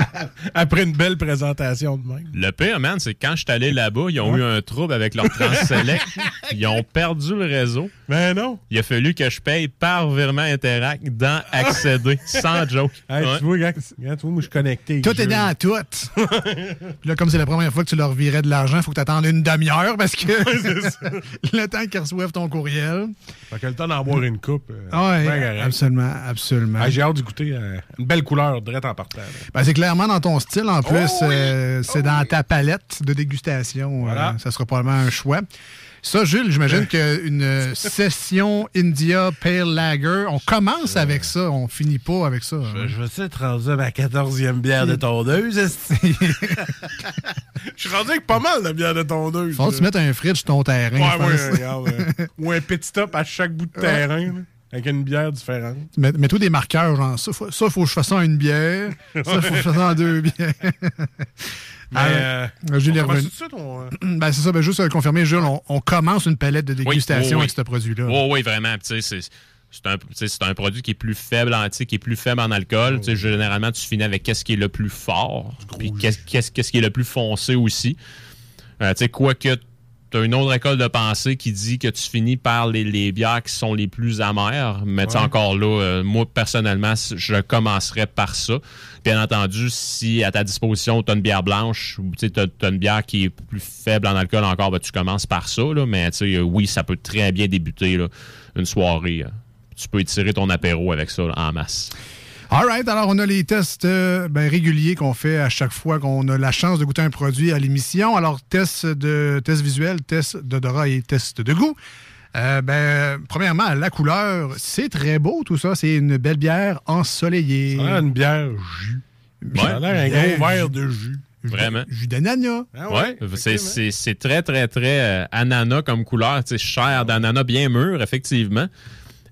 <laughs> Après une belle présentation de même. Le pire, man, c'est que quand je suis allé là-bas, ils ont eu un trouble avec leur Transselect. <laughs> ils ont perdu le réseau. Ben non. Il a fallu que je paye par virement Interact dans accéder, sans <laughs> joke. Hey, Ouais. Tu vois, tu vois, moi, je suis connecté. Tout est dans tout. <laughs> Puis là, comme c'est la première fois que tu leur virais de l'argent, il faut que tu attendes une demi-heure parce que <laughs> le temps qu'ils reçoivent ton courriel. Fait que le temps d'en boire une coupe. euh, Ah Ouais, absolument, absolument. Ah, J'ai hâte d'écouter euh, une belle couleur direct en partant. Ben, c'est clairement dans ton style. En plus, Oh oui! euh, c'est Oh dans oui! ta palette de dégustation. Voilà. Euh, ça sera probablement un choix. Ça, Jules, j'imagine qu'une euh, session India Pale Lager, on commence avec ça, on finit pas avec ça. hein. Je, je vais être rendu à ma 14e bière de <laughs> tondeuse. <laughs> Je suis rendu avec pas mal de bière de tondeuse. Faut que tu mettes un fridge sur ton terrain. Ouais, ouais, regarde, euh, <laughs> Ou un pit stop à chaque bout de terrain, là, avec une bière différente. Mets- Mets-toi des marqueurs, genre ça, faut, ça, faut que je fasse ça en une bière. Ça, faut que je fasse ça en deux bières. Mais, Ah, euh, Jules on tout suite, on, euh, <clears throat> Ben, c'est ça, ben, juste euh, confirmer, Jules, on, on commence une palette de dégustation oui, oui. avec ce produit-là. Oui, oui, vraiment. Puis, tu sais, C'est c'est un, tu sais, c'est un produit qui est plus faible en, qui est plus faible en alcool. Tu sais, Généralement, tu finis avec qu'est-ce qui est le plus fort, puis qu'est-ce qui est le plus foncé aussi. Euh, tu sais, quoique tu as une autre école de pensée qui dit que tu finis par les, les bières qui sont les plus amères. Mais Ouais. encore là, euh, moi, personnellement, je commencerais par ça. Bien entendu, si à ta disposition, tu as une bière blanche ou tu as, une bière qui est plus faible en alcool encore, ben, tu commences par ça. Là, mais tu sais, oui, ça peut très bien débuter là, une soirée. euh. Tu peux étirer ton apéro avec ça là, en masse. All right, alors on a les tests euh, ben, réguliers qu'on fait à chaque fois qu'on a la chance de goûter un produit à l'émission. Alors, test de test visuel, test d'odorat et test de goût. Euh, ben, premièrement, la couleur, c'est très beau tout ça. C'est une belle bière ensoleillée. ça a l'air une bière jus. Ça a l'air un bière gros verre de jus. Vraiment. Jus d'ananas. Ah Ouais, c'est- effectivement. c'est c'est très, très, très euh, ananas comme couleur. Sais, chair d'ananas bien mûr, effectivement.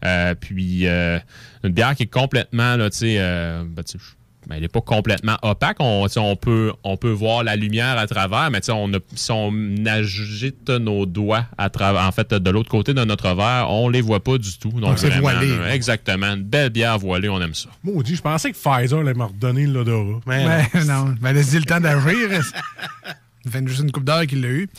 Euh, puis, euh, une bière qui est complètement, là, tu sais, euh, ben, tu sais, ben, elle n'est pas complètement opaque. On, tu sais, on, peut, on peut voir la lumière à travers, mais tu sais, on a, si on agite nos doigts à travers, en fait, de l'autre côté de notre verre, on les voit pas du tout. Donc, c'est voilé. là, exactement. Une belle bière voilée, on aime ça. Maudit, je pensais que Pfizer allait me redonner l'odorat. Mais Ouais, non, ben, laisse-y le temps d'agir. <laughs> Ça fait juste une coupe d'heure qu'il l'a eu.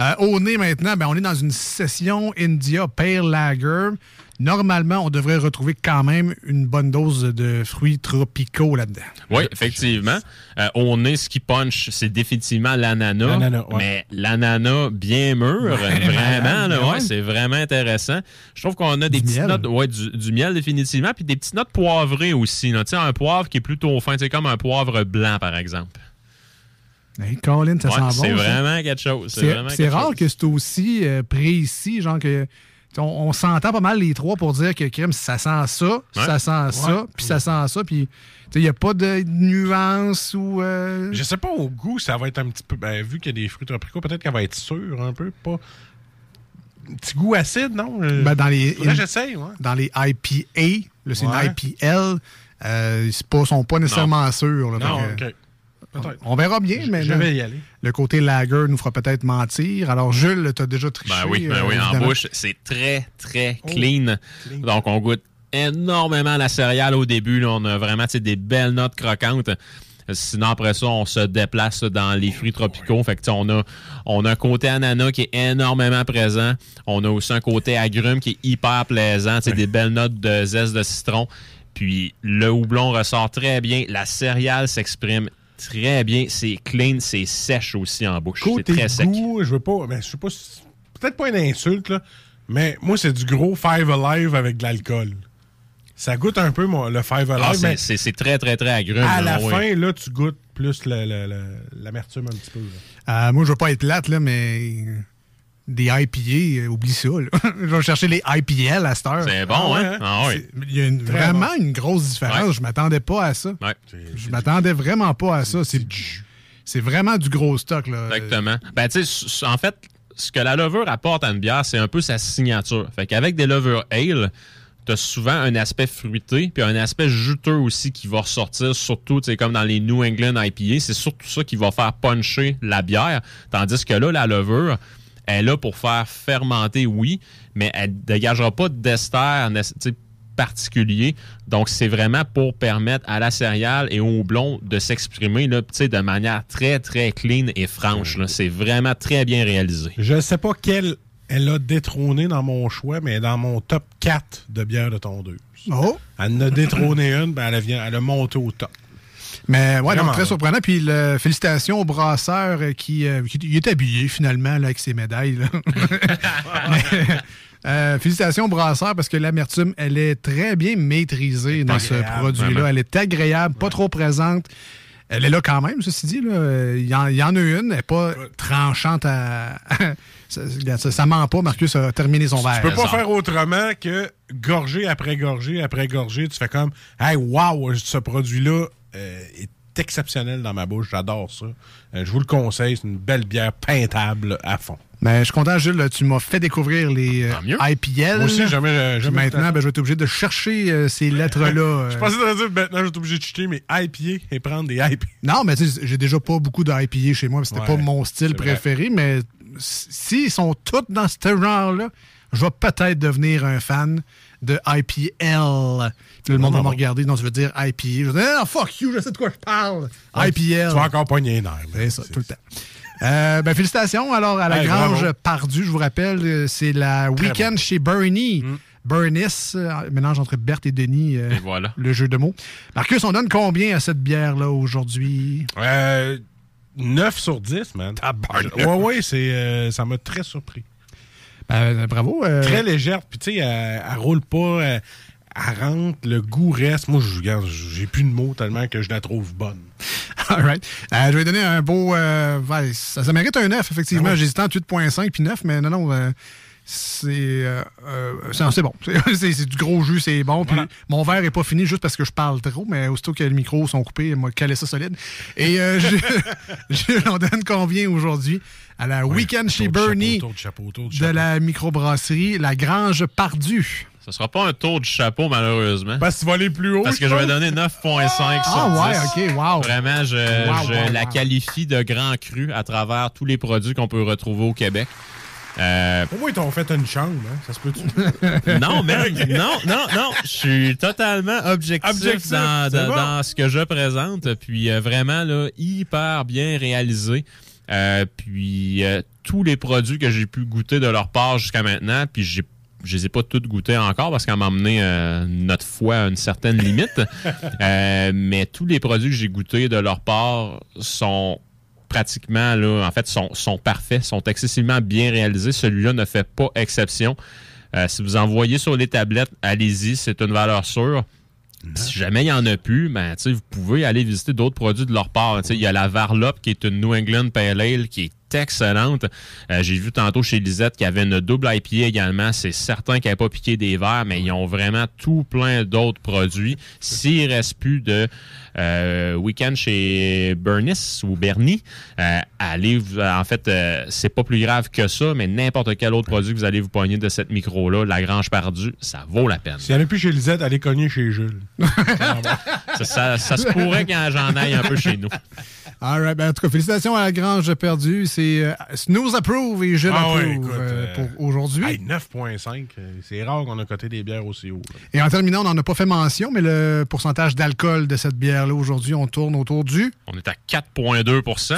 Euh, au nez maintenant, ben, on est dans une session India Pale Lager. Normalement, on devrait retrouver quand même une bonne dose de fruits tropicaux là-dedans. Oui, effectivement. Euh, au nez, ce qui punch, c'est définitivement l'ananas. Ouais. Mais l'ananas bien mûr, vraiment, <laughs> là, ouais. c'est vraiment intéressant. Je trouve qu'on a des Du petites miel. notes, ouais, du, du miel définitivement, puis des petites notes poivrées aussi. là. Tu sais, un poivre qui est plutôt fin, c'est comme un poivre blanc, par exemple. Hey, Colin, ça Ouais, sent bon. c'est vraiment quelque chose. C'est rare chose. que c'est aussi euh, précis, genre que. On, on s'entend pas mal les trois pour dire que crème, ça sent ça, ça sent ça, puis ça sent ça, puis il n'y a pas de nuance ou. euh, Je sais pas au goût, ça va être un petit peu. Ben, vu qu'il y a des fruits tropicaux, peut-être qu'elle va être sûre un peu. Pas. Un petit goût acide, non? Euh, ben, dans les, que j'essaye, ouais. dans les IPA, là, c'est une IPL, euh, ils ne sont pas nécessairement sûrs. là, Non. On verra bien, mais Je vais y aller. le côté lager nous fera peut-être mentir. Alors, Jules, tu as déjà triché. Ben oui, ben euh, oui, en évidemment. bouche, c'est très, très Oh, clean. Donc, on goûte énormément la céréale au début. là. On a vraiment tu sais, des belles notes croquantes. Sinon, après ça, on se déplace dans les fruits tropicaux. Fait que, on a, on a un côté ananas qui est énormément présent. On a aussi un côté agrume qui est hyper plaisant. Tu sais, Des belles notes de zeste de citron. Puis le houblon ressort très bien. La céréale s'exprime très bien. C'est clean, c'est sèche aussi en bouche. C'est Côté très sec. goût, je veux pas. Ben, je sais pas. Peut-être pas une insulte, là. Mais moi, c'est du gros Five Alive avec de l'alcool. Ça goûte un peu moi, le Five Alive, Ah, c'est- mais c'est très, très, très agrume. à là, la oui. fin, là, tu goûtes plus l'amertume un petit peu. Euh, moi, je veux pas être plate, là, mais des IPA, euh, oublie ça. là. <laughs> je vais chercher les IPL à cette heure. C'est bon, Ah ouais, hein? hein? Ah oui. Il y a une- vraiment bon. une grosse différence. Ouais. Je m'attendais pas à ça. Ouais, Je m'attendais vraiment pas à ça. C'est c'est vraiment du gros stock. Là. exactement. Ben, tu sais, en fait, ce que la levure apporte à une bière, c'est un peu sa signature. Fait qu'avec des levures ale, t'as souvent un aspect fruité, puis un aspect juteux aussi qui va ressortir, surtout, tu sais, comme dans les New England IPA. C'est surtout ça qui va faire puncher la bière. Tandis que là, la levure, elle est là pour faire fermenter, oui, mais elle dégagera pas d'ester particulier. Donc, c'est vraiment pour permettre à la céréale et au houblon de s'exprimer là, tu sais, de manière très, très clean et franche. C'est vraiment très bien réalisé. Je ne sais pas quelle elle a détrôné dans mon choix, mais dans mon top 4 de bière de tondeuse. Oh! Elle en a détrôné une, ben elle, vient, elle a monté au top. Mais ouais, donc très surprenant. Puis le- félicitations au brasseur qui, euh, qui- il est habillé finalement là, avec ses médailles. là. <laughs> Mais, euh, félicitations au brasseur parce que l'amertume, elle est très bien maîtrisée dans ce produit-là. Elle est agréable, pas trop présente. Elle est là quand même, ceci dit. là. Il y, en, il y en a une, elle n'est pas tranchante à. <laughs> ça, ça ment pas, Marcus a terminé son verre. Tu peux pas faire autrement que gorgée après gorgée après gorgée. Tu fais comme, hey, wow, ce produit-là euh, est exceptionnel dans ma bouche. J'adore ça. Euh, je vous le conseille. C'est une belle bière peintable à fond. Mais je suis content, Jules, tu m'as fait découvrir les euh, Tant mieux. IPL. Moi aussi, jamais. euh, jamais maintenant, ben, je vais être obligé de chercher euh, ces lettres-là. <laughs> euh. Je pensais te dire maintenant, je vais être obligé de cheater mes IPA et prendre des IPA. Non, mais tu sais, j'ai déjà pas beaucoup de IPA chez moi. C'était Ouais, pas mon style vrai. préféré, mais s'ils sont tous dans ce genre-là, je vais peut-être devenir un fan de IPL. Puis le monde va me regarder, non, je veux dire IPA. Je vais dire, ah, fuck you, je sais de quoi je parle. IPL. Tu vas encore pogner les nerfs. C'est ça, tout le temps. Euh, ben, félicitations alors à la Hey, Grange bravo. Pardue. Je vous rappelle, euh, c'est la week-end bon. chez Bernie. Mm. Bernice, euh, mélange entre Berthe et Denis, euh, Et voilà. le jeu de mots. Marcus, on donne combien à cette bière-là aujourd'hui? Euh, 9 sur 10, man. Ouais, ouais, c'est, euh, ça m'a très surpris. Ben, bravo. euh, Très légère, puis tu sais, elle, elle roule pas, elle, elle rentre, le goût reste. Moi, je j'ai plus de mots tellement que je la trouve bonne. <laughs> All right. Euh, je vais donner un beau. euh, ça, ça mérite un 9, effectivement. Ah ouais. J'hésitais entre 8,5 puis 9, mais non, non. Euh, c'est euh, euh, c'est bon. <laughs> C'est c'est du gros jus, c'est bon. Puis Voilà. mon verre est pas fini juste parce que je parle trop, mais aussitôt que les micros sont coupés, il m'a calé ça solide. Et euh, je, <laughs> je l'en donne combien aujourd'hui? À la week-end chez de Bernie chapeau, de chapeau, de de la microbrasserie La Grange Pardue. Ce sera pas un tour du chapeau, malheureusement. Parce que tu vas aller plus haut. Parce que je vais donner 9.5 sur 10. Ah ouais, ok, wow. Vraiment, je, Wow, je wow, la wow. qualifie de grand cru à travers tous les produits qu'on peut retrouver au Québec. Euh, Au moins, ils t'ont fait une chambre, hein? Ça se peut-tu? <laughs> non, man, non, non, non. Je suis totalement objectif, Objectif, dans, dans- bon. dans ce que je présente. Puis euh, vraiment, là, hyper bien réalisé. Euh, puis euh, tous les produits que j'ai pu goûter de leur part jusqu'à maintenant, puis j'ai je les ai pas toutes goûtés encore parce qu'elle m'a amené euh, notre foi à une certaine limite. <laughs> Euh, mais tous les produits que j'ai goûtés de leur part sont pratiquement là, en fait, sont, sont parfaits, sont excessivement bien réalisés. Celui-là ne fait pas exception. Euh, si vous en voyez sur les tablettes, allez-y, c'est une valeur sûre. Si jamais il n'y en a plus, ben, tu sais, vous pouvez aller visiter d'autres produits de leur part. Tu sais, Il y a la Varlop qui est une New England Pale Ale qui est excellente. Euh, J'ai vu tantôt chez Lisette qu'il y avait une double IPA également. C'est certain qu'elle n'a pas piqué des verres, mais ils ont vraiment tout plein d'autres produits. S'il reste plus de euh, week-end chez Bernice ou Bernie, euh, allez, en fait, euh, c'est pas plus grave que ça, mais n'importe quel autre produit que vous allez vous pogner de cette micro-là, la Grange Perdue, ça vaut la peine. S'il n'y en a plus chez Lisette, allez cogner chez Jules. <laughs> Ça, ça- ça se pourrait quand j'en aille un peu chez nous. <laughs> All right. Ben, en tout cas, félicitations à la Grange Perdue. C'est euh, Snooze Approve et je Ah l'approve ouais, écoute, euh, euh, pour aujourd'hui. Hey, 9,5. euh, C'est rare qu'on a coté des bières aussi haut. là. Et en terminant, on n'en a pas fait mention, mais le pourcentage d'alcool de cette bière-là aujourd'hui, on tourne autour du. On est à 4,2%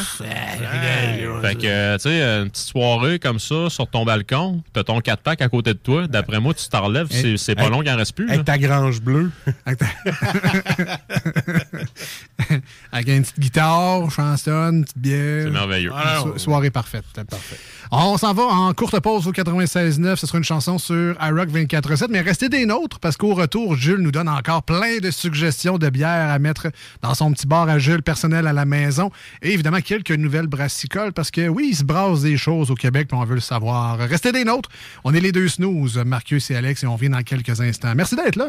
Fait que, tu sais, une petite soirée comme ça sur ton balcon, t'as ton 4-pack à côté de toi. D'après moi, tu t'enlèves, c'est c'est pas Hey, long qu'il en reste plus. là. Avec ta grange bleue. <laughs> Avec <laughs> Avec une petite guitare, chanson, une petite bière. C'est merveilleux. Ah, So- ouais. soirée parfaite. Parfait. On s'en va en courte pause au 96.9. Ce sera une chanson sur iRock 24.7. Mais restez des nôtres parce qu'au retour, Jules nous donne encore plein de suggestions de bières à mettre dans son petit bar à Jules personnel à la maison. Et évidemment, quelques nouvelles brassicoles parce que oui, il se brasse des choses au Québec puis on veut le savoir. Restez des nôtres. On est les deux snooze, Marcus et Alex, et on vient dans quelques instants. Merci d'être là.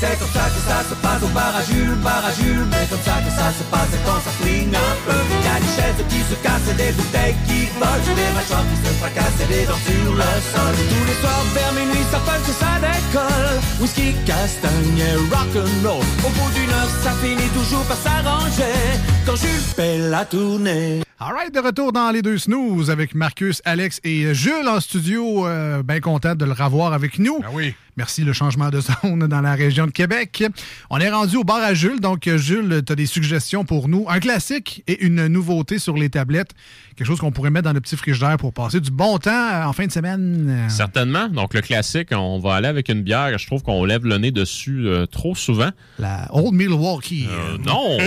C'est comme ça que ça se passe au bar à Jules, bar à Jules, mais comme ça que ça se passe quand ça flingue un peu. Y a des chaises qui se cassent, des bouteilles qui volent, des mâchoires qui se fracassent et des dents sur le sol. Tous les soirs vers minuit, ça punch ça décolle. Whisky, castagne et rock'n'roll. Au bout d'une heure, ça finit toujours par s'arranger. Quand Jules fait la tournée. All right, de retour dans les deux snooze avec Marcus, Alex et Jules en studio. Euh, Bien content de le revoir avec nous. Ah oui. Merci le changement de <laughs> zone dans la région de Québec. On est rendu au bar à Jules. Donc, Jules, tu as des suggestions pour nous? Un classique et une nouveauté sur les tablettes. Quelque chose qu'on pourrait mettre dans le petit frigidaire pour passer du bon temps euh, en fin de semaine. Certainement. Donc, le classique, on va aller avec une bière. Je trouve qu'on lève le nez dessus euh, trop souvent. La Old Milwaukee. Euh, non!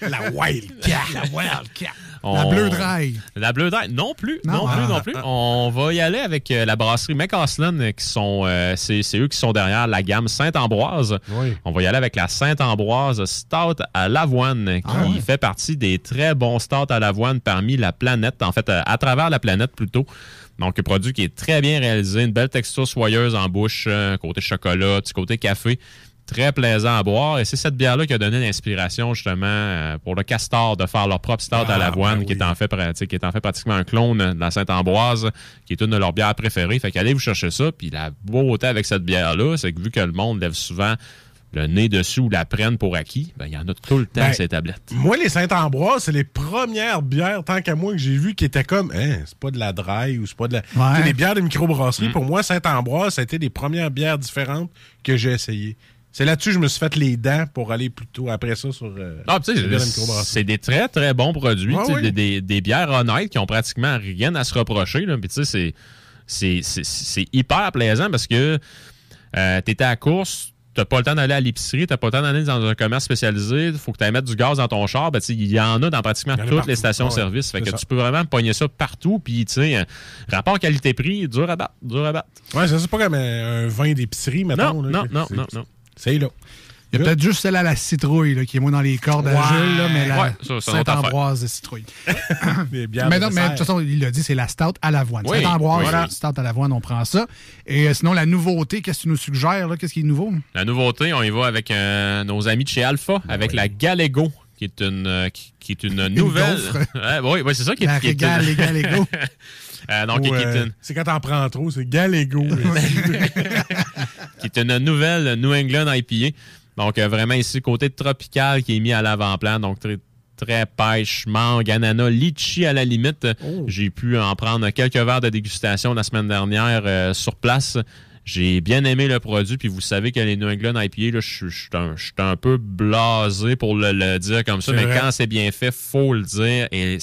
<laughs> la Wildcat. La Wildcat. La On- Bleu Dry. La Bleu Dry, non plus, Non? non, plus, Ah. non plus. On va y aller avec euh, la brasserie McCaslin, euh, qui sont, euh, c'est eux qui sont derrière la gamme Sainte-Ambroise. Oui. On va y aller avec la Sainte-Ambroise Stout à l'avoine, qui Ah ouais. fait partie des très bons stouts à l'avoine parmi la planète, en fait, à travers la planète plutôt. Donc, un produit qui est très bien réalisé, une belle texture soyeuse en bouche, côté chocolat, petit côté café. Très plaisant à boire. Et c'est cette bière-là qui a donné l'inspiration, justement, euh, pour le Castor de faire leur propre stout Ah, à l'avoine, ben qui, est en fait, pratique- qui est en fait pratiquement un clone de la Sainte-Ambroise, qui est une de leurs bières préférées. Fait qu'allez vous chercher ça. Puis la beauté avec cette bière-là, c'est que vu que le monde lève souvent le nez dessus ou la prenne pour acquis, ben, il y en a tout le temps Ben, ces tablettes. Moi, les Saint-Ambroise, c'est les premières bières, tant qu'à moi, que j'ai vues qui étaient comme, hein, c'est pas de la dry ou c'est pas de la. Ouais. Les bières de microbrasserie, Mm. pour moi, Saint-Ambroise, ça a été les premières bières différentes que j'ai essayées. C'est là-dessus que je me suis fait les dents pour aller plutôt après ça sur. euh, Ah, c'est des très, très bons produits. Oui. des, des- des bières honnêtes qui ont pratiquement rien à se reprocher. Là. Puis, tu sais, c'est- hyper plaisant parce que euh, tu étais à la course, t'as pas le temps d'aller à l'épicerie, t'as pas le temps d'aller dans un commerce spécialisé, il faut que tu ailles mettre du gaz dans ton char. Ben, il y en a dans pratiquement toutes partout. les Ah stations ouais, service. Fait que ça. tu peux vraiment pogner ça partout. Puis, tu sais, euh, rapport qualité-prix, dur à battre, dur à battre. Ouais, c'est pas comme un, un vin d'épicerie, mettons. Non, là, non, non, non. C'est là. Il y a peut-être juste celle à la citrouille là, qui est moins dans les cordes à Ouais. Jules, là, mais la Ouais, Sainte-Ambroise de citrouille. <coughs> <coughs> Mais de non, mais de toute façon, il l'a dit, c'est la stout à l'avoine. Oui, Sainte-Ambroise, voilà. stout à l'avoine, on prend ça. Et euh, sinon, la nouveauté, qu'est-ce que tu nous suggères? Qu'est-ce qui est nouveau? La nouveauté, on y va avec euh, nos amis de chez Alpha, avec la Galego, qui est une, euh, qui, qui est une nouvelle. <laughs> Ouais, oui, oui, c'est ça qui est, La régale, les Galego. <laughs> Euh, donc, euh, c'est quand t'en prends trop, c'est Galégo. <laughs> qui est une nouvelle New England IPA. Donc, euh, vraiment ici, côté tropical qui est mis à l'avant-plan. Donc, très, très pêche, mangue, ananas, litchi à la limite. Oh. J'ai pu en prendre quelques verres de dégustation la semaine dernière euh, sur place. J'ai bien aimé le produit, puis vous savez que les New England IPA, là, je suis- un, peu blasé pour le, le dire comme ça, mais vrai. quand c'est bien fait, faut le dire, et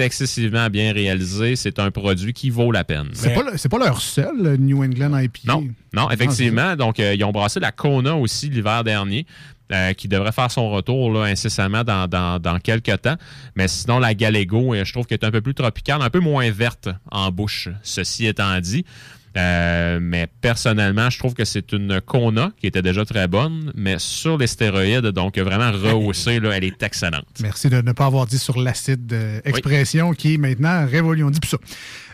c'est excessivement bien réalisé. C'est un produit qui vaut la peine. C'est pas, le- pas leur seul, le New England IPA. Non, non, effectivement. Donc, euh, ils ont brassé la Kona aussi l'hiver dernier. euh, qui devrait faire son retour là, incessamment dans, dans, dans quelques temps. Mais sinon, la Galego, euh, je trouve qu'elle est un peu plus tropicale, un peu moins verte en bouche, ceci étant dit. Euh, mais personnellement, je trouve que c'est une Kona qui était déjà très bonne, mais sur les stéroïdes, donc vraiment rehaussée, là, elle est excellente. Merci de ne pas avoir dit sur l'acide euh, expression qui est maintenant révolue. On dit plus ça.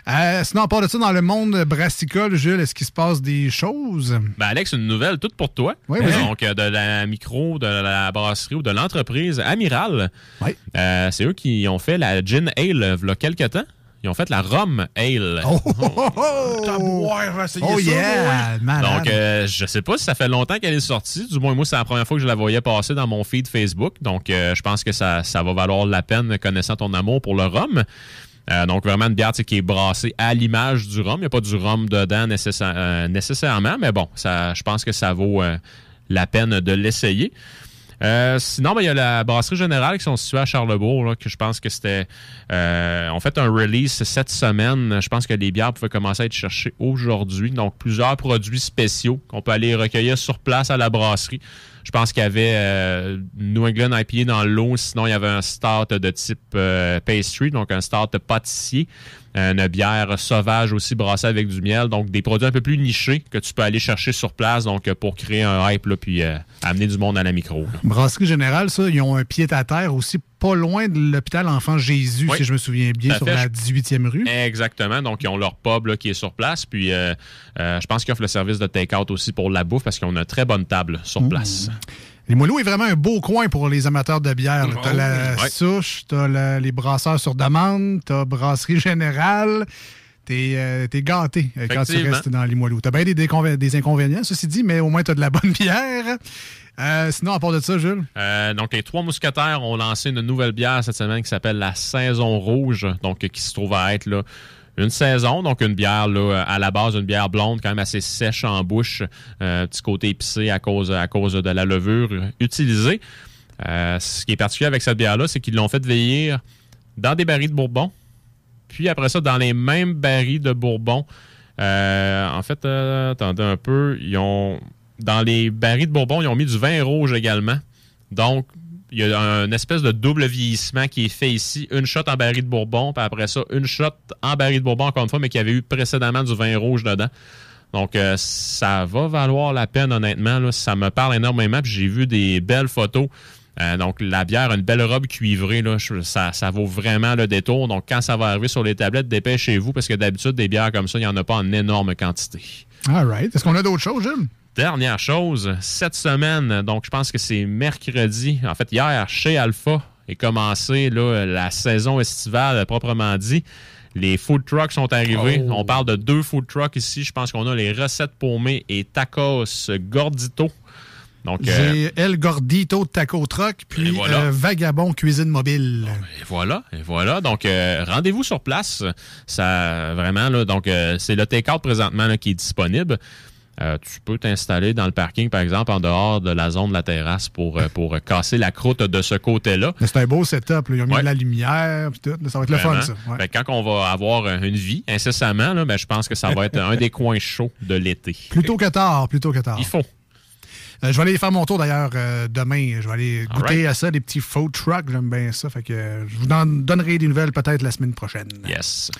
Euh, sinon, à part de ça, dans le monde brassicole, Jules, est-ce qu'il se passe des choses? Ben Alex, une nouvelle toute pour toi. Oui, vas-y. Donc, euh, de la micro, de la brasserie ou de l'entreprise Amiral. Oui. Euh, c'est eux qui ont fait la Gin Ale il y a quelques temps. Ils ont fait la Rhum Ale. Oh, <laughs> oh, oh, oh! Oh yeah! Donc, euh, je sais pas si ça fait longtemps qu'elle est sortie. Du moins, moi, c'est la première fois que je la voyais passer dans mon feed Facebook. Donc, euh, je pense que ça, ça va valoir la peine connaissant ton amour pour le rhum. Euh, donc, vraiment une bière qui est brassée à l'image du rhum. Il n'y a pas du rhum dedans euh, nécessairement, mais bon, ça, je pense que ça vaut euh, la peine de l'essayer. Euh, sinon, il y a la brasserie générale qui sont situées à Charlebourg, là, que je pense que c'était. Euh, on fait un release cette semaine. Je pense que les bières pouvaient commencer à être cherchées aujourd'hui. Donc, plusieurs produits spéciaux qu'on peut aller recueillir sur place à la brasserie. Je pense qu'il y avait euh, New England IPA dans l'eau. Sinon, il y avait un start de type euh, pastry, donc un start pâtissier. Une bière sauvage aussi brassée avec du miel. Donc, des produits un peu plus nichés que tu peux aller chercher sur place donc euh, pour créer un hype là, puis euh, amener du monde à la micro. là. Brasserie Générale, ça, ils ont un pied à terre aussi pas loin de l'hôpital Enfant Jésus, Oui. si je me souviens bien, sur fait. la 18e rue. Exactement. Donc, ils ont leur pub là, qui est sur place. Puis, euh, euh, je pense qu'ils offrent le service de take-out aussi pour la bouffe parce qu'ils ont une très bonne table sur Mmh. place. Les est vraiment un beau coin pour les amateurs de bière. là. T'as la Ouais. souche, t'as la- les brasseurs sur demande, t'as Brasserie Générale. T'es euh, t'es gâté euh, quand tu restes dans Moineaux. T'as bien des, des inconvénients, ceci dit, mais au moins t'as de la bonne bière. Euh, sinon, à part de ça, Jules, Euh, donc, les trois mousquetaires ont lancé une nouvelle bière cette semaine qui s'appelle la Saison Rouge, donc qui se trouve à être là, une saison, donc une bière là, à la base, une bière blonde quand même assez sèche en bouche, euh, petit côté épicé à cause, de la levure utilisée. Euh, ce qui est particulier avec cette bière-là, c'est qu'ils l'ont fait vieillir dans des barils de Bourbon, puis après ça, dans les mêmes barils de Bourbon. Euh, en fait, euh, attendez un peu, ils ont dans les barils de Bourbon, ils ont mis du vin rouge également. Donc, il y a un espèce de double vieillissement qui est fait ici. Une shot en baril de Bourbon, puis après ça, une shot en baril de Bourbon, encore une fois, mais qui avait eu précédemment du vin rouge dedans. Donc, euh, ça va valoir la peine, honnêtement. Ça me parle énormément. J'ai vu des belles photos. Euh, donc, la bière une belle robe cuivrée. Là. Ça, ça vaut vraiment le détour. Donc, quand ça va arriver sur les tablettes, dépêchez-vous parce que d'habitude, des bières comme ça, il n'y en a pas en énorme quantité. all right. Est-ce qu'on a d'autres choses, Jules? Dernière chose, cette semaine, donc je pense que c'est mercredi, en fait hier, chez Alpha est commencé là, la saison estivale proprement dit. Les food trucks sont arrivés. Oh. On parle de deux food trucks ici. Je pense qu'on a les recettes paumées et tacos gordito. Donc, euh, El Gordito Taco Truck, puis voilà. euh, Vagabond Cuisine Mobile. Et voilà, et voilà. Donc, euh, rendez-vous sur place. Ça, vraiment, là, donc, euh, c'est le take-out présentement là, qui est disponible. Euh, tu peux t'installer dans le parking, par exemple, en dehors de la zone de la terrasse pour, euh, pour casser la croûte de ce côté-là. C'est un beau setup. là. Ils ont mis Ouais. de la lumière, puis tout. Ça va être le fun, ça. Ouais. Que quand on va avoir euh, une vie incessamment, là, ben, je pense que ça va être un des coins chauds de l'été. Plutôt que tard, plutôt que tard. Il faut. Euh, je vais aller faire mon tour d'ailleurs euh, demain. Je vais aller All goûter right. à ça, des petits food trucks. J'aime bien ça. Fait que euh, je vous en donnerai des nouvelles peut-être la semaine prochaine. Yes.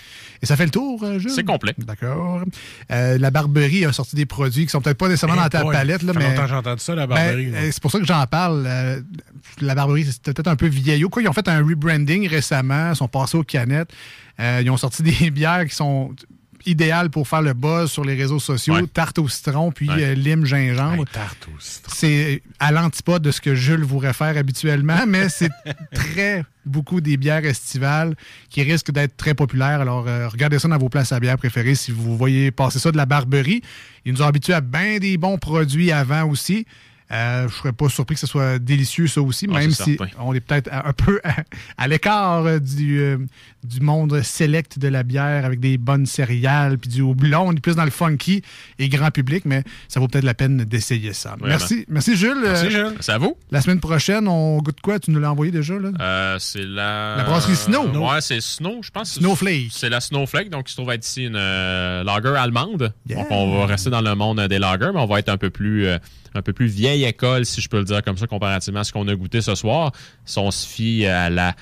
Et ça fait le tour, Jules? C'est complet. D'accord. La Barberie a sorti des produits qui sont peut-être pas nécessairement dans ta boy, palette, là, mais. longtemps entendu ça, la Ben, Barberie, c'est pour ça que j'en parle. La Barberie, c'était peut-être un peu vieillot. Quoi, ils ont fait un rebranding récemment. Ils sont passés aux canettes. Ils ont sorti <laughs> des bières qui sont idéales pour faire le buzz sur les réseaux sociaux. Ouais. Tarte au citron, puis Ouais. euh, lime gingembre. Hey, tarte au citron. C'est à l'antipode de ce que Jules vous réfère habituellement, mais c'est <laughs> très beaucoup des bières estivales qui risquent d'être très populaires. Alors, euh, regardez ça dans vos places à bière préférées si vous voyez passer ça de la Barberie. Ils nous ont habitués à bien des bons produits avant aussi. Euh, je serais pas surpris que ce soit délicieux, ça aussi, Ah, même si certain. on est peut-être un peu <laughs> à, à l'écart euh, du, euh, du monde select de la bière avec des bonnes céréales puis du houblon. On est plus dans le funky et grand public, mais ça vaut peut-être la peine d'essayer ça. Vraiment. Merci, merci Jules. Merci, Euh, Jules. Ça vaut? la semaine prochaine, on goûte quoi? Tu nous l'as envoyé déjà, là? Euh, c'est la... La brasserie Snow. Ouais, c'est Snow, je pense. Snowflake. C'est la Snowflake, donc qui se trouve être ici une euh, lager allemande. Yeah. Donc on va rester dans le monde des lagers, mais on va être un peu plus euh, un peu plus vieille école, si je peux le dire comme ça, comparativement à ce qu'on a goûté ce soir. Si on se fie à la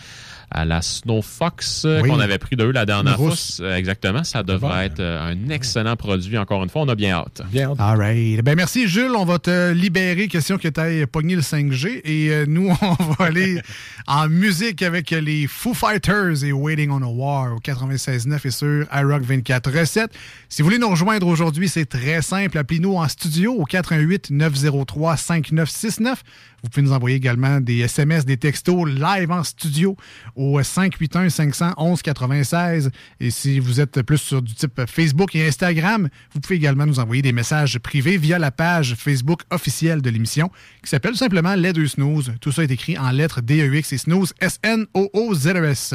à la Snow Fox euh, Oui. qu'on avait pris de eux la dernière fois. Euh, Exactement, ça devrait être euh, un excellent produit. Encore une fois, on a bien hâte. Bien hâte. All right. Ben merci, Jules. On va te libérer. Question que tu aies pogné le 5G. Et nous, <laughs> on va aller en musique avec les Foo Fighters et Waiting on a War au 96.9 et sur iRock 24.7. Si vous voulez nous rejoindre aujourd'hui, c'est très simple. Appelez-nous en studio au 88 903 5969. Vous pouvez nous envoyer également des SMS, des textos live en studio au 581-511-96. Et si vous êtes plus sur du type Facebook et Instagram, vous pouvez également nous envoyer des messages privés via la page Facebook officielle de l'émission qui s'appelle simplement Les Deux Snooze. Tout ça est écrit en lettres D-E-X et Snooze, S-N-O-O-Z-E-S.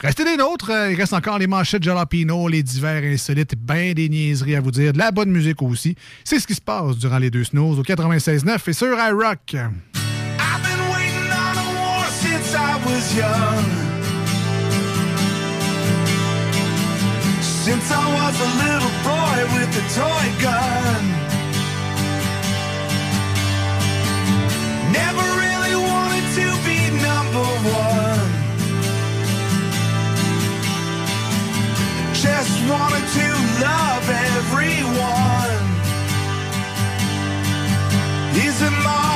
Restez des nôtres. euh, Il reste encore les manchettes Jalapino, les divers insolites, ben des niaiseries à vous dire, de la bonne musique aussi. C'est ce qui se passe durant les deux snooze au 96.9 et sur iRock. I was young. Since I was a little boy with a toy gun. Never really wanted to be number one. Just wanted to love everyone. Is there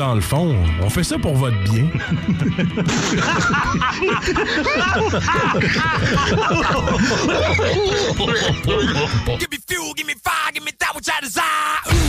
dans le fond, on fait ça pour votre bien. <laughs> give me fuel, give me fire, give me that which I desire.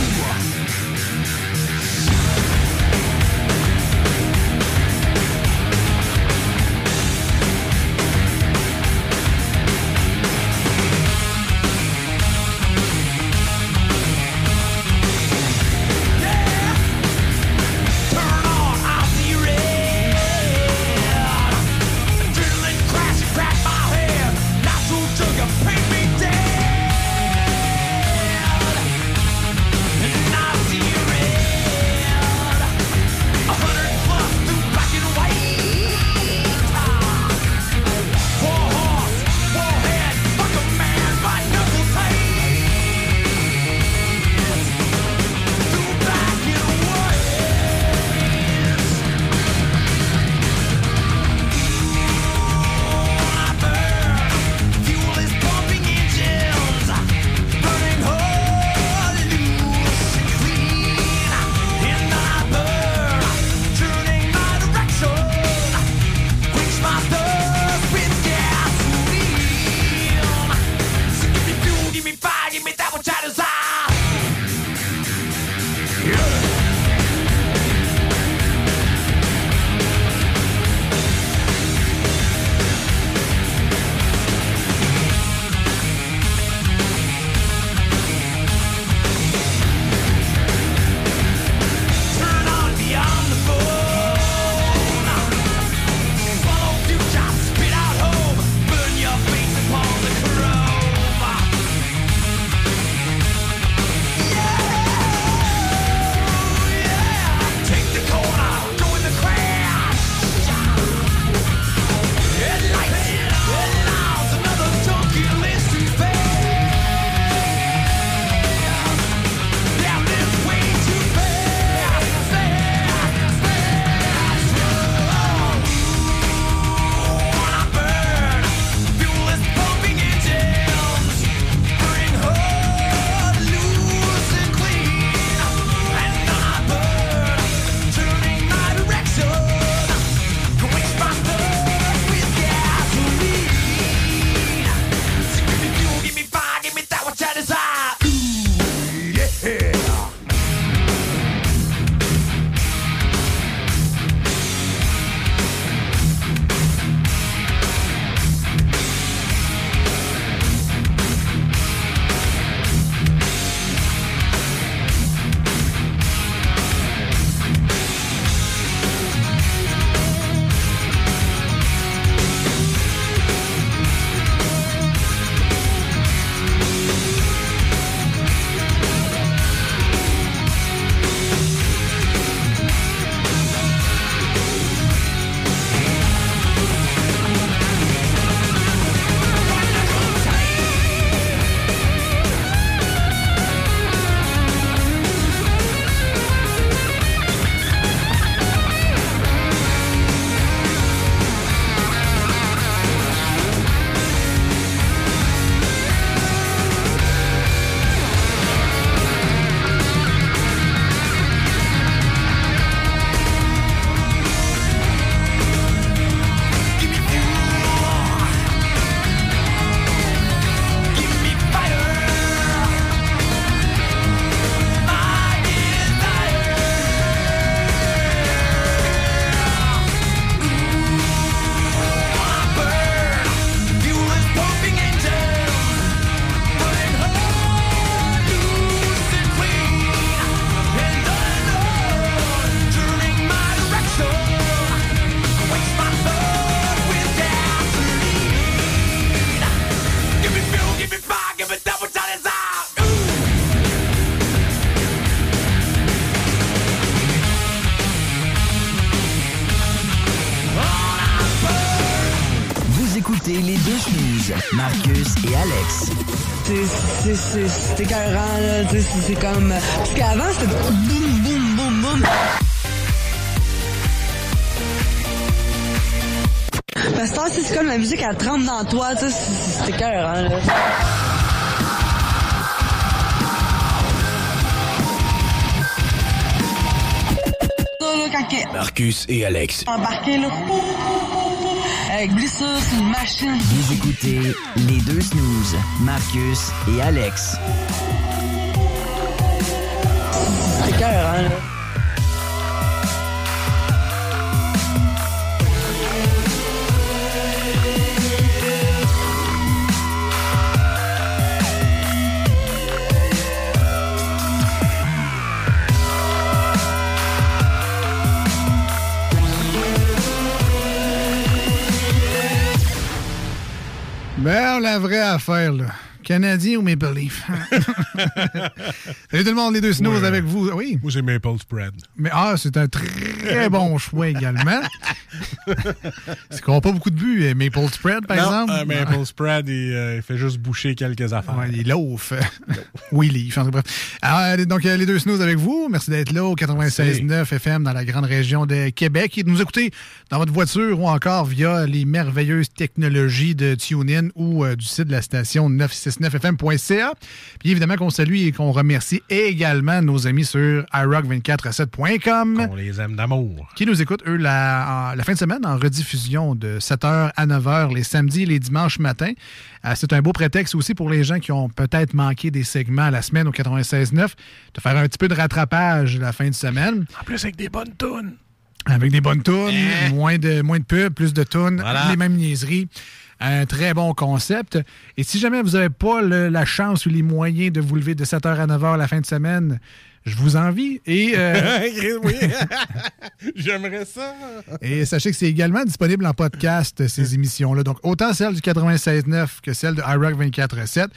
C'est- écœurant, là. Tu sais, C'est c'est comme. Parce qu'avant, c'était boum, boum, boum, boum. Parce que ça, c'est comme la musique, elle tremble dans toi, tu sais. c'est- écœurant, là. Marcus et Alex. embarqué, là. Avec blessure, c'est une machine. Vous écoutez les deux snooze, Marcus et Alex. C'est écœurant, là. La vraie affaire, là. Canadien ou Maple Leaf? <laughs> Salut tout le monde, les deux Ouais. avec vous. Oui. Moi, c'est Maple Spread. Mais ah, c'est un très <laughs> bon choix également. C'est qu'on n'a pas beaucoup de buts, euh, Maple Spread, par non, exemple? euh, Maple Spread, il, euh, il fait juste boucher quelques affaires. Ouais, il loaf. <laughs> En tout cas, bref. Alors, donc, euh, les deux snooze avec vous. Merci d'être là au 96.9 FM dans la grande région de Québec et de nous écouter dans votre voiture ou encore via les merveilleuses technologies de TuneIn ou euh, du site de la station 969fm.ca. Puis évidemment qu'on salue et qu'on remercie également nos amis sur iRock247.com. On les aime d'amour. Qui nous écoutent, eux, la fin de semaine en rediffusion de 7h à 9h les samedis et les dimanches matins. Euh, c'est un beau prétexte aussi pour les gens qui ont peut-être manqué des segments la semaine au 96.9 de faire un petit peu de rattrapage la fin de semaine. En plus, avec des bonnes tunes. Avec des bonnes tunes, moins, de, moins de pubs, plus de tunes, Voilà. les mêmes niaiseries. Un très bon concept. Et si jamais vous n'avez pas le- la chance ou les moyens de vous lever de 7h à 9h la fin de semaine, je vous envie. Et, euh, <laughs> oui. <laughs> J'aimerais ça. et sachez que c'est également disponible en podcast, ces émissions-là. Donc, autant celle du 96.9 que celle de iRock 24.7.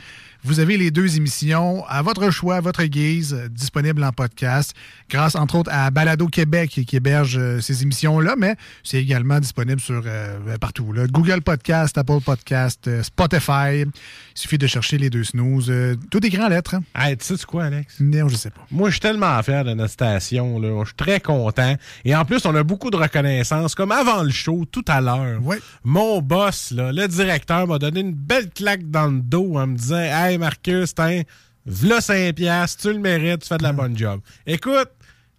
Vous avez les deux émissions à votre choix, à votre guise, euh, disponibles en podcast, grâce entre autres à Balado Québec qui héberge euh, ces émissions-là, mais c'est également disponible sur euh, partout. là. Google Podcast, Apple Podcast, euh, Spotify. Il suffit de chercher les deux snooze. tout écrit en lettres. Hey, tu sais quoi, Alex? Non, je sais pas. Moi, je suis tellement fier de notre station. Là. Je suis très content. Et en plus, on a beaucoup de reconnaissance. Comme avant le show, tout à l'heure, mon boss, là, le directeur, m'a donné une belle claque dans le dos en me disant Hey, Marcus, tiens, v'là 5 piastres, tu le mérites, tu fais de la bonne job. Écoute,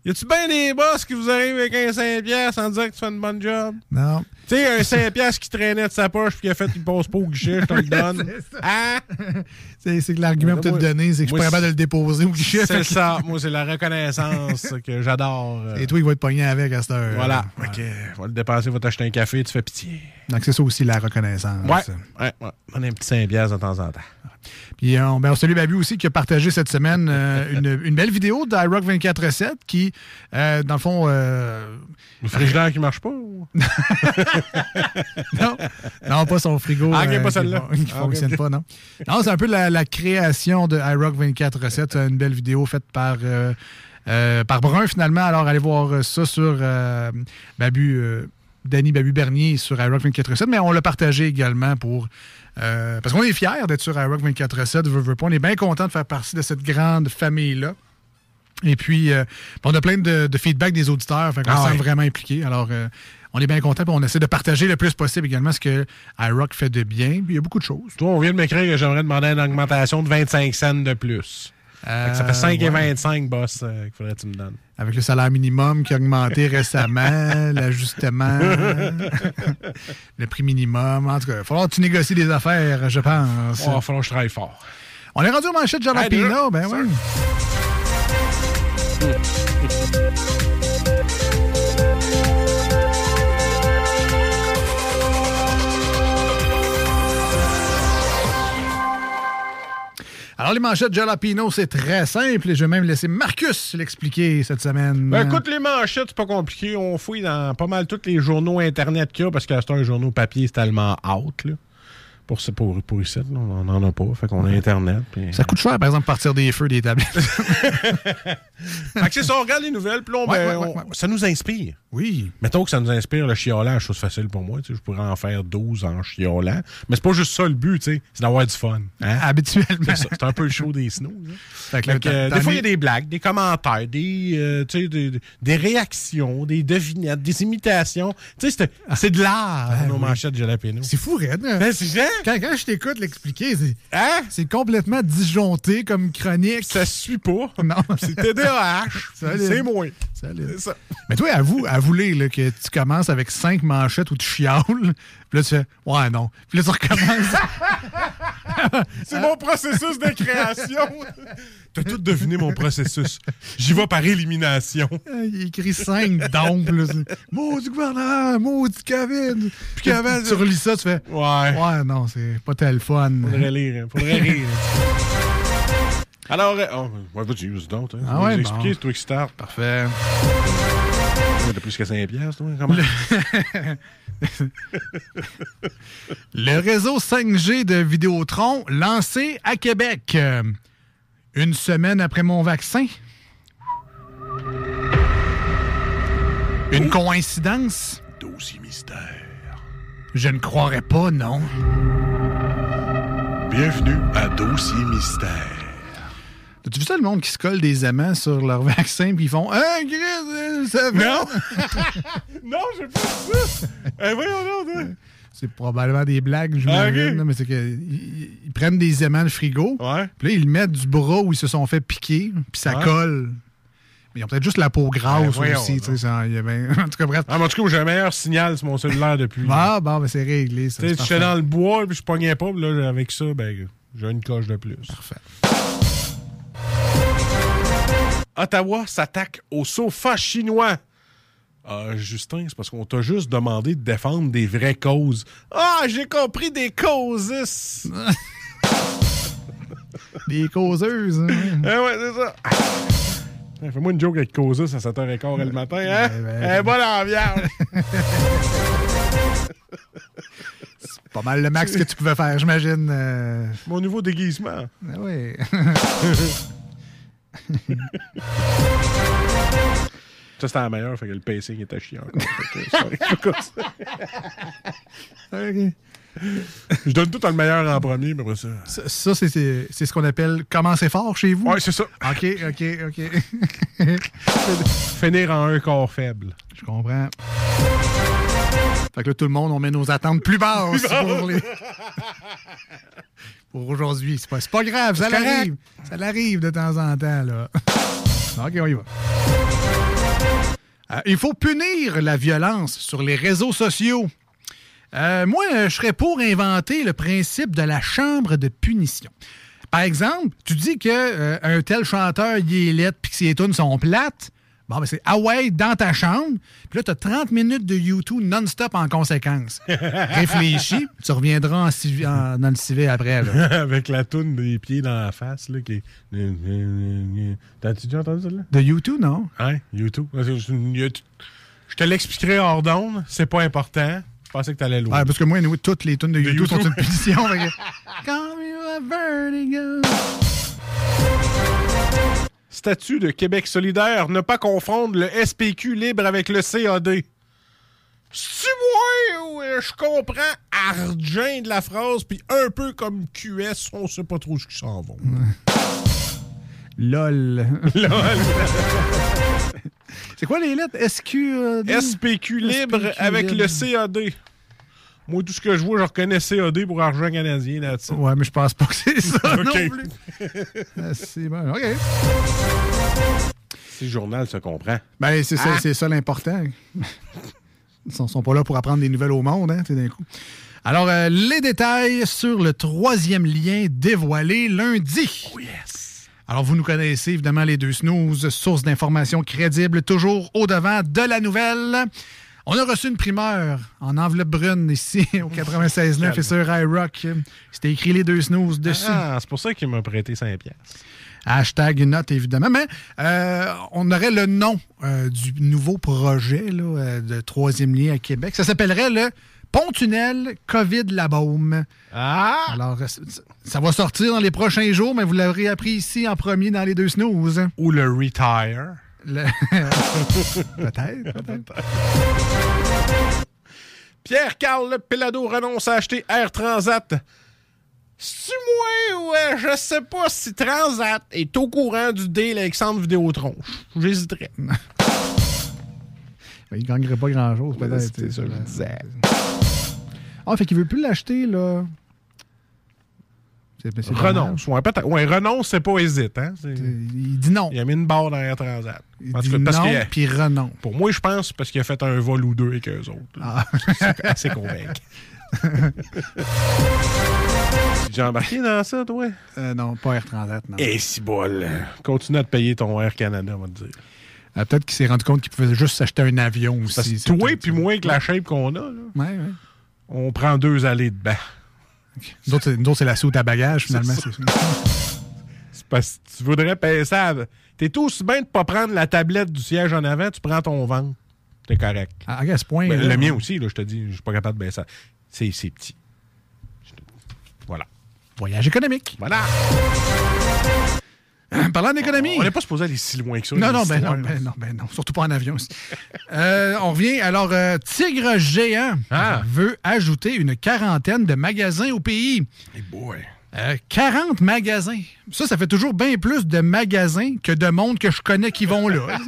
y a-tu bien des boss qui vous arrivent avec un 5 piastres en disant que tu fais une bonne job? Non. Tu sais, un 5 piastres qui traînait de sa poche puis qui a fait une pause pas au guichet, je te le <laughs> donne. Hein? <laughs> C'est que l'argument pour te le donner, c'est que je suis Moi, pas capable de le déposer au guichet. C'est ça. Moi, c'est la reconnaissance que j'adore. <laughs> euh. Et toi, il va être pogné avec à cette heure. Voilà. OK. Va le dépasser, va t'acheter un café, tu fais pitié. Donc, c'est ça aussi la reconnaissance. Ouais. Ouais, ouais. On a un petit 5 piastres de temps en temps. Puis on, ben, on salue Babu aussi qui a partagé cette semaine euh, une, une belle vidéo d'iRock 24.7 qui, euh, dans le fond... euh, Le frigidaire qui marche pas? ou? <laughs> non, non, pas son frigo. Ah, pas qui celle-là. Qui Ah, fonctionne pas, non. Non, c'est un peu la, la création de iRock 24.7. Une belle vidéo faite par... par Brun, finalement. Alors, allez voir ça sur Babu, Danny Babu Bernier sur iRock 24.7, mais on l'a partagé également pour. Euh, parce qu'on est fiers d'être sur iRock 24.7, veux, veux pas. On est bien content de faire partie de cette grande famille-là. Et puis, euh, on a plein de, de feedback des auditeurs, fait qu'on Ah se sent ouais. vraiment impliqué. Alors, euh, on est bien content, on essaie de partager le plus possible également ce que iRock fait de bien. Il y a beaucoup de choses. Toi, on vient de m'écrire que j'aimerais demander une augmentation de 25 cents de plus. Fait que ça fait 5 et Euh, ouais. 25, boss, euh, qu'il faudrait que tu me donnes. Avec le salaire minimum qui a augmenté <laughs> récemment, l'ajustement, <laughs> le prix minimum. En tout cas, il va falloir que tu négocies des affaires, je pense. Il va falloir que je travaille fort. On est rendu au manchette Jalapino, ben oui. <laughs> Alors, les manchettes Jalapino, c'est très simple et je vais même laisser Marcus l'expliquer cette semaine. Ben écoute, les manchettes, c'est pas compliqué. On fouille dans pas mal tous les journaux Internet qu'il y a parce que c'est un journaux papier, c'est tellement out. Là. Pour, pour, pour ici, là, on n'en a pas. Fait qu'on a Internet. Ça coûte cher, par exemple, partir des feux des tablettes. <laughs> Fait que c'est ça, on regarde les nouvelles, puis Ouais, ben, ouais, ça nous inspire. Oui. Mettons que ça nous inspire le chiolage, chose facile pour moi. Je pourrais en faire 12 en chiolant. Mais c'est pas juste ça le but, c'est d'avoir du fun. hein? Habituellement. C'est un peu le show des snooze. Fait que Fait là, que, euh, des fois, il y a des blagues, des commentaires, des, euh, des, des réactions, des devinettes, des imitations. Tu sais, c'est- de l'art, Ah, nos oui. manchettes de jalapeno. C'est fou, Red. Ben, c'est. Quand, quand je t'écoute l'expliquer, c'est Hein? c'est complètement disjoncté comme chronique. Ça se suit pas. Non. C'est TDAH. <laughs> C'est moins. Solide. C'est ça. Mais toi, avoue, avouez là, que tu commences avec cinq manchettes où tu chiales. <laughs> Puis là, tu fais Ouais, non. Puis là, tu recommences. <laughs> C'est mon processus de création. <laughs> T'as tout deviné mon processus. J'y vais par élimination. Il écrit cinq donc. là, c'est, Maudit gouvernement, maudit COVID. Puis qu'avant, tu relis ça, tu fais Ouais. Ouais, non, c'est pas tel fun. Faudrait lire. hein. Faudrait rire. Alors, euh, oh, vas-y, vas-y donc. Hein. Ah ouais, bon. expliquer, c'est toi qui start. Parfait. T'as plus que 5 piastres, toi, comment? <laughs> Le réseau 5G de Vidéotron lancé à Québec. Une semaine après mon vaccin. Une coïncidence? Dossier mystère. Je ne croirais pas, non. Bienvenue à Dossier mystère. As-tu vu ça, le monde qui se colle des amants sur leur <laughs> vaccin puis ils font Ah, Chris, euh, ça va? Non! <laughs> non, j'ai pas ça! Eh, voyons. C'est probablement des blagues, j'imagine. Ah, ok. là, Mais c'est qu'ils ils prennent des aimants de frigo. Ouais. Puis là, ils mettent du bras où ils se sont fait piquer. Puis ça Ouais. colle. Mais ils ont peut-être juste la peau grasse voyons aussi. tu sais, ça, y avait- <laughs> En tout cas, bref. Ah, en tout cas, j'ai un meilleur signal sur mon cellulaire depuis. Ah, bon, ben c'est réglé. Tu sais, c'est je suis parfait. dans le bois, puis je pognais pas, puis là, avec ça, ben, j'ai une coche de plus. Parfait. Ottawa s'attaque au sofa chinois. Ah, Justin, c'est parce qu'on t'a juste demandé de défendre des vraies causes. Ah, j'ai compris des causes. <laughs> Des causeuses. hein. Ah ouais, c'est ça. Ah, Fais-moi une joke avec causes à 7h15 le matin, hein? Ben, ben, Eh, bonne ambiance! <laughs> Pas mal le max que tu pouvais faire, j'imagine. euh. Mon nouveau déguisement. Ah oui. <laughs> Ça, c'était la meilleure, fait que le pacing était chiant. <laughs> Je donne tout le meilleur en premier, mais après ça. Ça, ça, c'est- c'est c'est ce qu'on appelle commencer fort chez vous? Ouais, c'est ça. OK, OK, OK. Finir en un corps faible. Je comprends. Fait que là, tout le monde, on met nos attentes plus basses pour, les... pour aujourd'hui. C'est pas, pas grave, ça l'arrive. Ça l'arrive de temps en temps, là. OK, on y va. Euh, il faut punir la violence sur les réseaux sociaux. Euh, moi, je serais pour inventer le principe de la chambre de punition. Par exemple, tu dis que euh, un tel chanteur, il est laid puis que ses tunes sont plates. Bon, ben c'est ah ouais, dans ta chambre. Puis là, tu as 30 minutes de YouTube non-stop en conséquence. <laughs> Réfléchis, tu reviendras en, dans le civil après. Là. <laughs> Avec la toune des pieds dans la face, là, qui est... T'as-tu déjà entendu ça, là? De YouTube, non? Hein? YouTube? Je te l'expliquerai hors d'onde. C'est pas important. Je pensais que t'allais loin. Ouais, parce que moi, nous, toutes les tunes de, YouTube, sont une punition. fait que- <laughs> Call me a vertigo. Statut de Québec solidaire, ne pas confondre le SPQ libre avec le CAD. C'est moi euh, je comprends argent de la phrase, puis un peu comme QS, on sait pas trop ce qu'ils s'en vont. LOL. <laughs> Lol. C'est quoi les lettres? SQ. euh? SPQ libre SPQ avec libre. le CAD. Moi, tout ce que je vois, je reconnais CAD pour argent canadien là-dessus. Ouais, mais je pense pas que c'est ça <laughs> non Ok. plus. Ah, c'est bon. OK. Si le journal se comprend. Ben, c'est ça, Ah. c'est ça l'important. Ils sont, sont pas là pour apprendre des nouvelles au monde, hein, tu sais, d'un coup. Alors, euh, les détails sur le troisième lien dévoilé lundi. Oh yes! Alors, vous nous connaissez, évidemment, les deux snooze, source d'informations crédibles, toujours au-devant de la nouvelle. On a reçu une primeur en enveloppe brune ici, <laughs> au 96.9 et sur iRock. C'était écrit les deux snooze dessus. Ah, c'est pour ça qu'il m'a prêté 5 piastres. Hashtag note, évidemment. Mais euh, on aurait le nom euh, du nouveau projet là, euh, de troisième lien à Québec. Ça s'appellerait le Pont-Tunnel COVID La Baume. Ah! Alors, ça va sortir dans les prochains jours, mais vous l'aurez appris ici en premier dans les deux snooze. Ou le retire. Le- <laughs> peut-être, peut-être. Pierre-Carl Pelado renonce à acheter Air Transat. C'est moi ou euh, je sais pas si Transat est au courant du deal avec Centre Vidéotron. J'hésiterais. <laughs> Ben, il ne gagnerait pas grand-chose, peut-être. C'était ça je disais. Ah, fait qu'il veut plus l'acheter, là. Renonce. Ouais, renonce, c'est pas hésite. Hein? Il dit non. Il a mis une barre dans Air Transat. Il dit parce non, a- puis renonce. Pour moi, je pense parce qu'il a fait un vol ou deux avec eux autres. Ah. <laughs> C'est assez convaincant. <laughs> J'ai embarqué dans ça, toi? Euh, non, pas Air Transat, non. Et si bol. Continue à te payer ton Air Canada, on va te dire. Ah, Peut-être qu'il s'est rendu compte qu'il pouvait juste s'acheter un avion aussi. Parce toi peut-être puis moi, avec la shape qu'on a, là, Ouais, ouais. on prend deux allées de bain. C'est- nous autres, c'est la soute à bagages, finalement. C'est parce que tu voudrais payer ça. T'es tout aussi bien de pas prendre la tablette du siège en avant, tu prends ton ventre. T'es correct. À, à ce point. Ben, là, le mien aussi, là, je te dis, je suis pas capable de baisser ça. C'est c'est petit. Voilà. Voyage économique. Voilà. Parlant d'économie. On n'est pas supposé aller si loin que ça. Non, non, ben non, ben non, ben non. Surtout pas en avion aussi. Euh, on revient. Alors, euh, Tigre Géant Ah. veut ajouter une quarantaine de magasins au pays. Hey boy. Euh, 40 magasins. Ça, ça fait toujours bien plus de magasins que de monde que je connais qui vont là.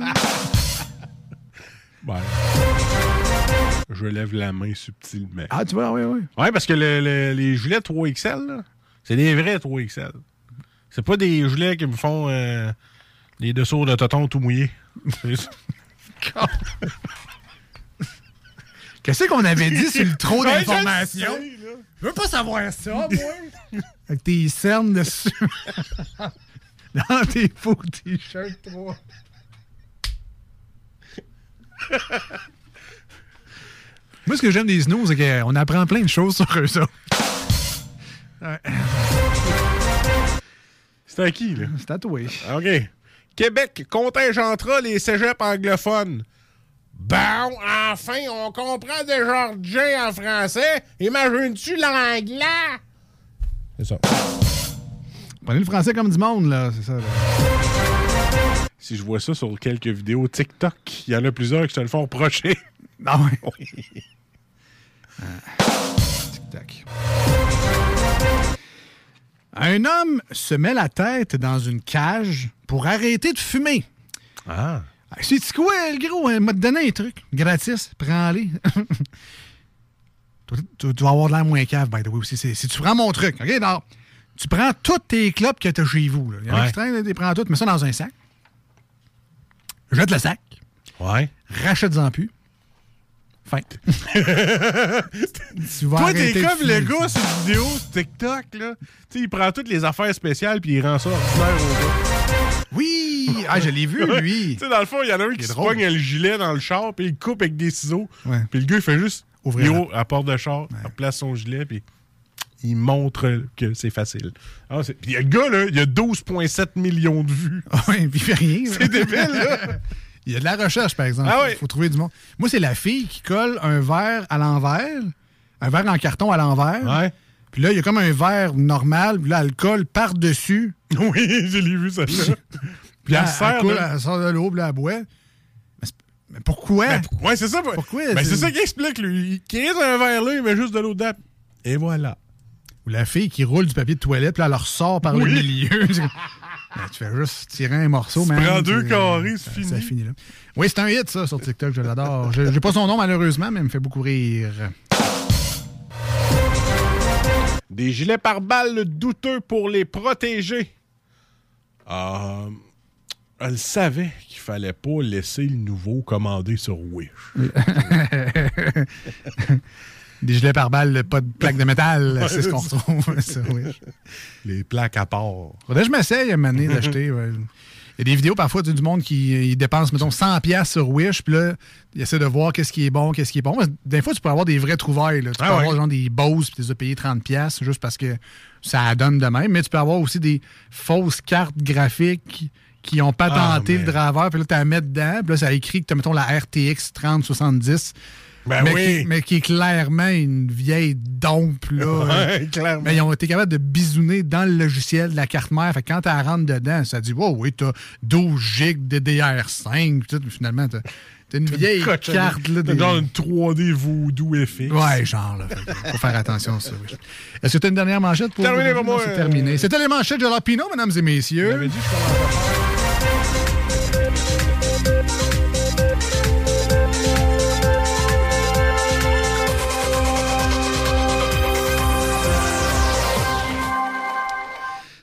Ouais. <laughs> Je lève la main subtilement. ah, tu vois, oui, oui. Ouais, parce que le- le- les gilets 3XL, là, c'est des vrais 3XL. C'est pas des gilets qui me font euh, des dessous de toton tout mouillés. C'est- <laughs> Qu'est-ce qu'on avait dit sur le trop Ouais, je le d'informations? sais. Je veux pas savoir ça, moi. <laughs> Avec tes cernes dessus. <laughs> Dans tes faux t-shirts, toi. Moi, ce que j'aime des snooze, c'est qu'on apprend plein de choses sur eux autres. Ouais. C'est à qui, là? C'est tatoué. OK. Québec contingentera les cégeps anglophones. Bon, enfin, on comprend des Georgiens en français. Imagines-tu l'anglais? C'est ça. Prenez le français comme du monde, là. C'est ça, là. Si je vois ça sur quelques vidéos TikTok, il y en a plusieurs qui se le font reprocher. Ah ouais. <laughs> Un homme se met la tête dans une cage pour arrêter de fumer. Ah. C'est quoi, le gros? Il m'a donné un truc. Gratis. Prends-les. <laughs> tu, vas avoir de l'air moins cave, by the way, aussi. Si tu prends mon truc, OK? Alors, tu prends toutes tes clopes que tu as chez vous. là. Il y en a Ouais. qui traînent, tu les prends toutes, mets ça dans un sac. Jette le sac. Ouais. Rachète-en plus. Fin. tu vas Toi, t'es comme le gars sur une vidéo TikTok, là. Tu sais, il prend toutes les affaires spéciales puis il rend ça ordinaire au gars. Oui! Ah, je l'ai vu, lui. <laughs> Tu sais, dans le fond, il y en a un qui se pogne le gilet dans le char puis il coupe avec des ciseaux. Puis le gars, il fait juste Ouvrir à la porte de char, il place son gilet puis il montre que c'est facile. Ah, c'est- puis le gars, là, il a 12,7 millions de vues. Ah oui, puis il fait rien. <laughs> C'est débile, là. <laughs> Il y a de la recherche, par exemple. Ah Il oui. faut trouver du monde. Moi, c'est la fille qui colle un verre à l'envers, un verre en carton à l'envers. Ouais. Puis là, il y a comme un verre normal, puis là, elle colle par-dessus. <laughs> Oui, je l'ai vu, ça. Puis Puis elle, elle sert elle coule, de- elle sort de l'eau, puis là, elle boit. Mais, c'est- mais pourquoi? Ben, ouais, c'est ça. Pourquoi? Ben, c'est C'est- ça qui explique, lui. Il crée un verre là, il met juste de l'eau dedans. Et voilà. Ou la fille qui roule du papier de toilette, puis là, elle le ressort par le milieu. <laughs> <laughs> Ben, tu fais juste tirer un morceau, Tu man. prends deux puis, carrés, c'est Ça fini. finit là. Oui, c'est un hit, ça, sur TikTok. Je l'adore. Je- J'ai pas son nom, malheureusement, mais il me fait beaucoup rire. Des gilets pare-balles douteux pour les protéger. Euh, elle savait qu'il fallait pas laisser le nouveau commander sur Wish. <laughs> Des gilets pare-balles, pas de plaques de métal, <laughs> c'est ce qu'on retrouve. <laughs> ça, oui. Les plaques à part. Faudrait que je m'essaye à un moment d'acheter. ouais. Il y a des vidéos parfois du monde qui dépense, mettons, 100$ piastres sur Wish, puis là, il essaie de voir qu'est-ce qui est bon, qu'est-ce qui est bon. Des fois, tu peux avoir des vraies trouvailles. là. Tu Ah peux ouais. avoir genre des Bose, puis tu les as payés 30$ piastres juste parce que ça donne de même. Mais tu peux avoir aussi des fausses cartes graphiques qui ont patenté Ah, mais- le driver, puis là, tu la mets dedans, puis là, ça écrit que tu as, mettons, la RTX 3070. Ben mais, oui. qui, mais qui est clairement une vieille dompe. Là. Ouais, clairement. Mais ils ont été capables de bisouner dans le logiciel de la carte mère. Fait que quand tu rentres dedans, ça dit Oh oui, t'as 12 gigs de DR5. Tout, finalement, t'as t'as une vieille carte. Là, T'as des- Genre une 3D voodoo FX. Ouais, genre, là. Fait Faut faire attention à ça. oui. Est-ce que tu as une dernière manchette pour Terminé pour moi, C'est euh, terminé. C'était les manchettes de Jalapino, mesdames et messieurs. «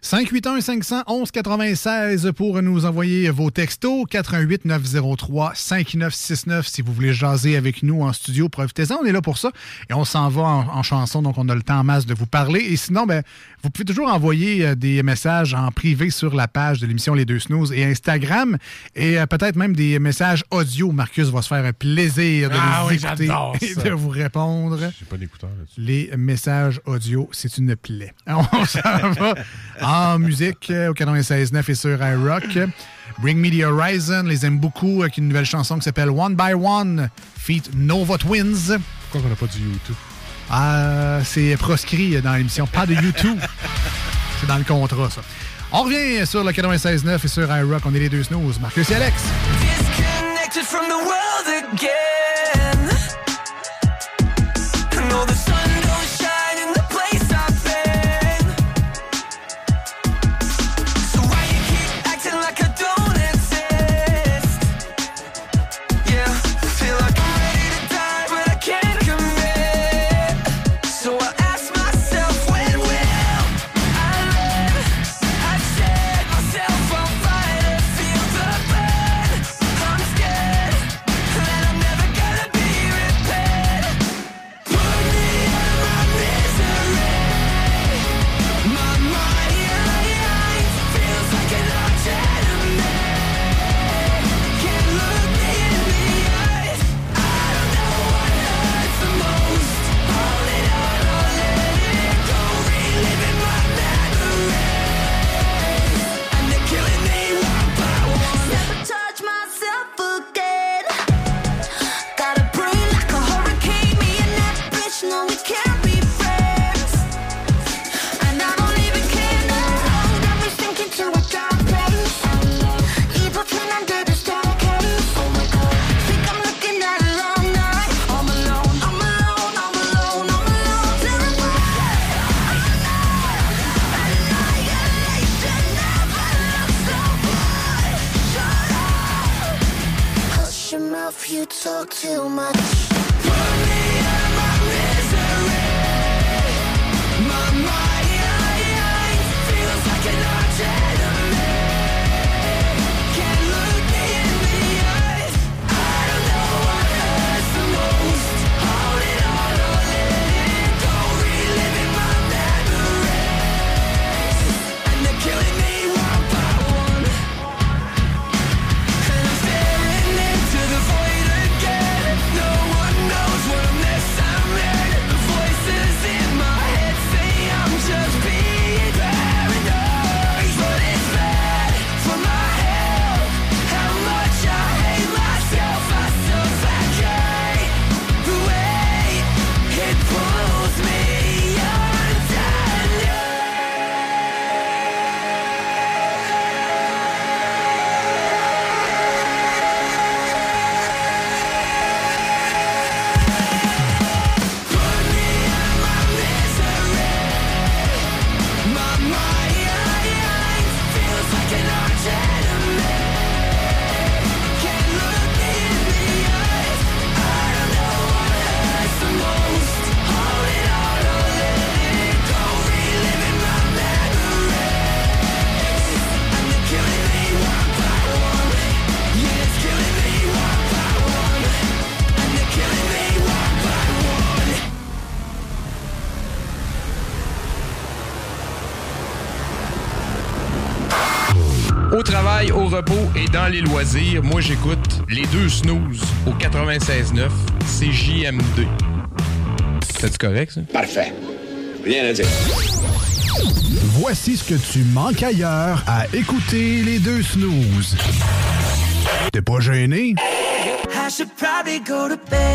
581 511 96 pour nous envoyer vos textos. 88 903 5969 si vous voulez jaser avec nous en studio. Profitez-en, on est là pour ça. Et on s'en va en, en chanson, donc on a le temps en masse de vous parler. Et sinon, ben, vous pouvez toujours envoyer euh, des messages en privé sur la page de l'émission Les Deux Snooze et Instagram. Et euh, peut-être même des messages audio. Marcus va se faire un plaisir de Ah nous oui, écouter et de vous répondre. J'ai pas d'écouteur là-dessus. Les messages audio, c'est une plaie. <laughs> On s'en va en musique euh, au 96.9 et sur iRock. Bring Me the Horizon, les aime beaucoup, avec une nouvelle chanson qui s'appelle One by One, feat Nova Twins. Pourquoi on n'a pas du YouTube? Ah, c'est proscrit dans l'émission, pas de YouTube. <laughs> c'est dans le contrat, ça. On revient sur le 96.9 et sur iRock. On est les deux snooze. Marcus et Alex. Disconnected from the world again. Et dans les loisirs, moi j'écoute les deux snooze au 96.9 CJMD. C'est correct ça? Parfait. Rien à dire. Voici ce que tu manques ailleurs à écouter les deux snooze. T'es pas gêné? I should probably go to bed.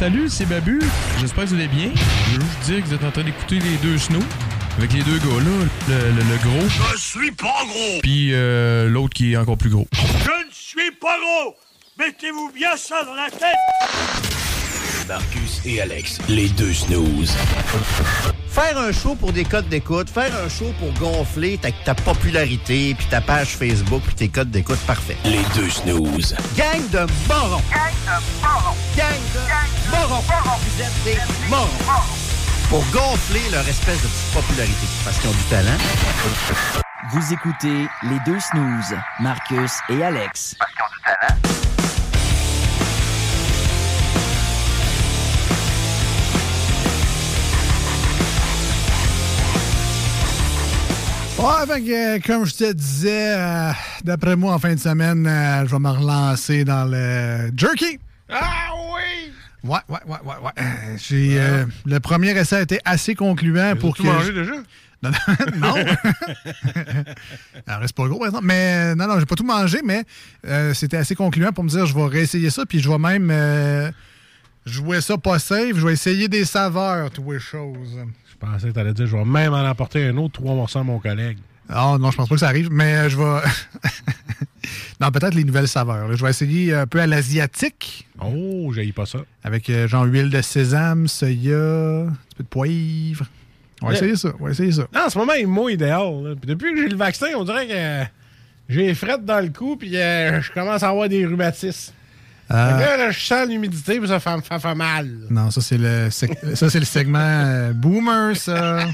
salut, c'est Babu. J'espère que vous allez bien. Je veux juste dire que vous êtes en train d'écouter les deux snows. Avec les deux gars là, le, le- le gros. Je suis pas gros. Puis euh, l'autre qui est encore plus gros. Je ne suis pas gros. Mettez-vous bien ça dans la tête. Marcus et Alex, les deux snooze. Faire un show pour des codes d'écoute, faire un show pour gonfler ta, ta popularité, puis ta page Facebook, puis tes codes d'écoute, parfait. Les deux snooze. Gang de morons! Gang de morons! Gang de morons! Vous êtes des morons! Pour gonfler leur espèce de petite popularité, parce qu'ils ont du talent. Vous écoutez les deux snooze, Marcus et Alex. Ouais, fait que, euh, comme je te disais, euh, d'après moi, en fin de semaine, euh, je vais me relancer dans le jerky. Ah! Ouais, ouais, ouais, ouais, ouais. Euh, euh, le premier essai a été assez concluant pour que. tout mangé déjà? Non, non. <laughs> non. <laughs> Alors, reste pas gros, par exemple. Mais euh, non, non, j'ai pas tout mangé, mais euh, c'était assez concluant pour me dire je vais réessayer ça, puis je vais même euh, jouer ça pas safe. Je vais essayer des saveurs, toutes les choses. Je pensais que t'allais dire, je vais même en emporter un autre, trois morceaux à mon collègue. Ah non, je pense pas que ça arrive, mais je vais. <laughs> non, peut-être les nouvelles saveurs. là. Je vais essayer un peu à l'asiatique. Oh, j'ai pas ça. Avec euh, genre huile de sésame, soya, un petit peu de poivre. On va essayer ça. On va essayer ça. Non, en ce moment, il mouille idéal. là. Puis depuis que j'ai le vaccin, on dirait que j'ai frette dans le cou, puis euh, je commence à avoir des rhumatismes. Euh, là, là, je sens l'humidité, puis ça fait, me fait- fait mal. Non, ça c'est le sec- ça c'est le segment boomer ça. <laughs>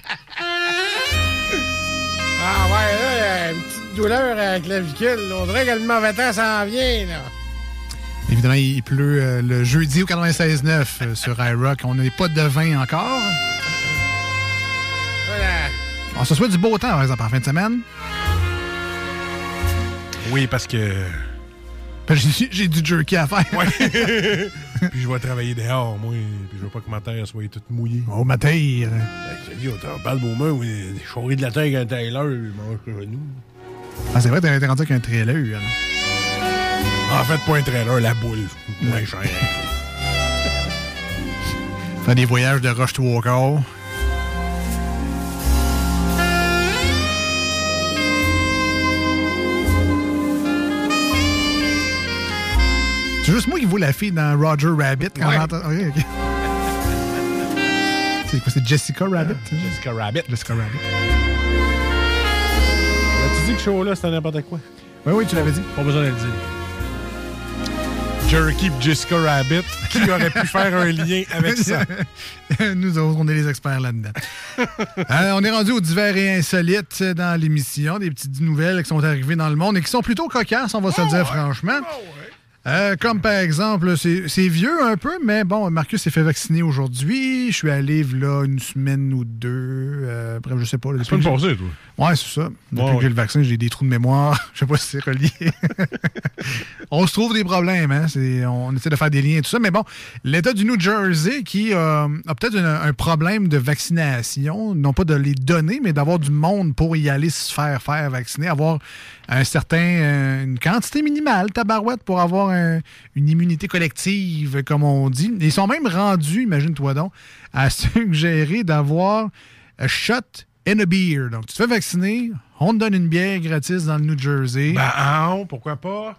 Ah ouais, douleur à la clavicule. On dirait que le mauvais temps s'en vient, là. Évidemment, il pleut euh, le jeudi au 96.9 euh, sur iRock. On n'a pas de vin encore. Voilà. On se souhaite du beau temps, par exemple, en fin de semaine. Oui, parce que. J'ai du jerky à faire. <laughs> puis je vais travailler dehors, moi. Puis je veux pas que ma terre soit toute mouillée. Oh, ma terre. Ben, je te dis, on t'en parle beau oui. Des charries de la terre avec un Taylor, il mange nous. Ah, c'est vrai, t'as été rendu avec un trailer. hein. En fait, pas un trailer, la boule. Moins cher. <laughs> Faire des voyages de Rush to Walker. C'est juste moi qui vois la fille dans Roger Rabbit quand Ouais. <laughs> C'est quoi, c'est Jessica Rabbit? Jessica Rabbit. Jessica Rabbit. As-tu dit que show-là, c'était n'importe quoi? Oui, oui, tu l'avais dit. Pas besoin de le dire. Jerky pis Jessica Rabbit, qui aurait pu faire un lien avec ça? <laughs> Nous autres, on est les experts là-dedans. <laughs> Euh, on est rendu aux divers et insolites dans l'émission, des petites nouvelles qui sont arrivées dans le monde et qui sont plutôt cocasses, on va se le dire franchement. Euh, comme par exemple, c'est vieux un peu, mais bon, Marcus s'est fait vacciner aujourd'hui. Je suis allé là une semaine ou deux. Euh, bref, je sais pas. La semaine passée, toi? Ouais, c'est ça. Depuis Ouais, que j'ai le vaccin, j'ai des trous de mémoire. <laughs> Je sais pas si c'est relié. <laughs> on se trouve des problèmes, hein. On essaie de faire des liens et tout ça. Mais bon, l'État du New Jersey qui euh, a peut-être un, un problème de vaccination, non pas de les donner, mais d'avoir du monde pour y aller se faire faire vacciner, avoir un certain, euh, une quantité minimale, tabarouette, pour avoir un- une immunité collective, comme on dit. Ils sont même rendus, imagine-toi donc, à <laughs> suggérer d'avoir a shot and a beer. Donc, tu te fais vacciner, on te donne une bière gratis dans le New Jersey. Ben, ah, pourquoi pas?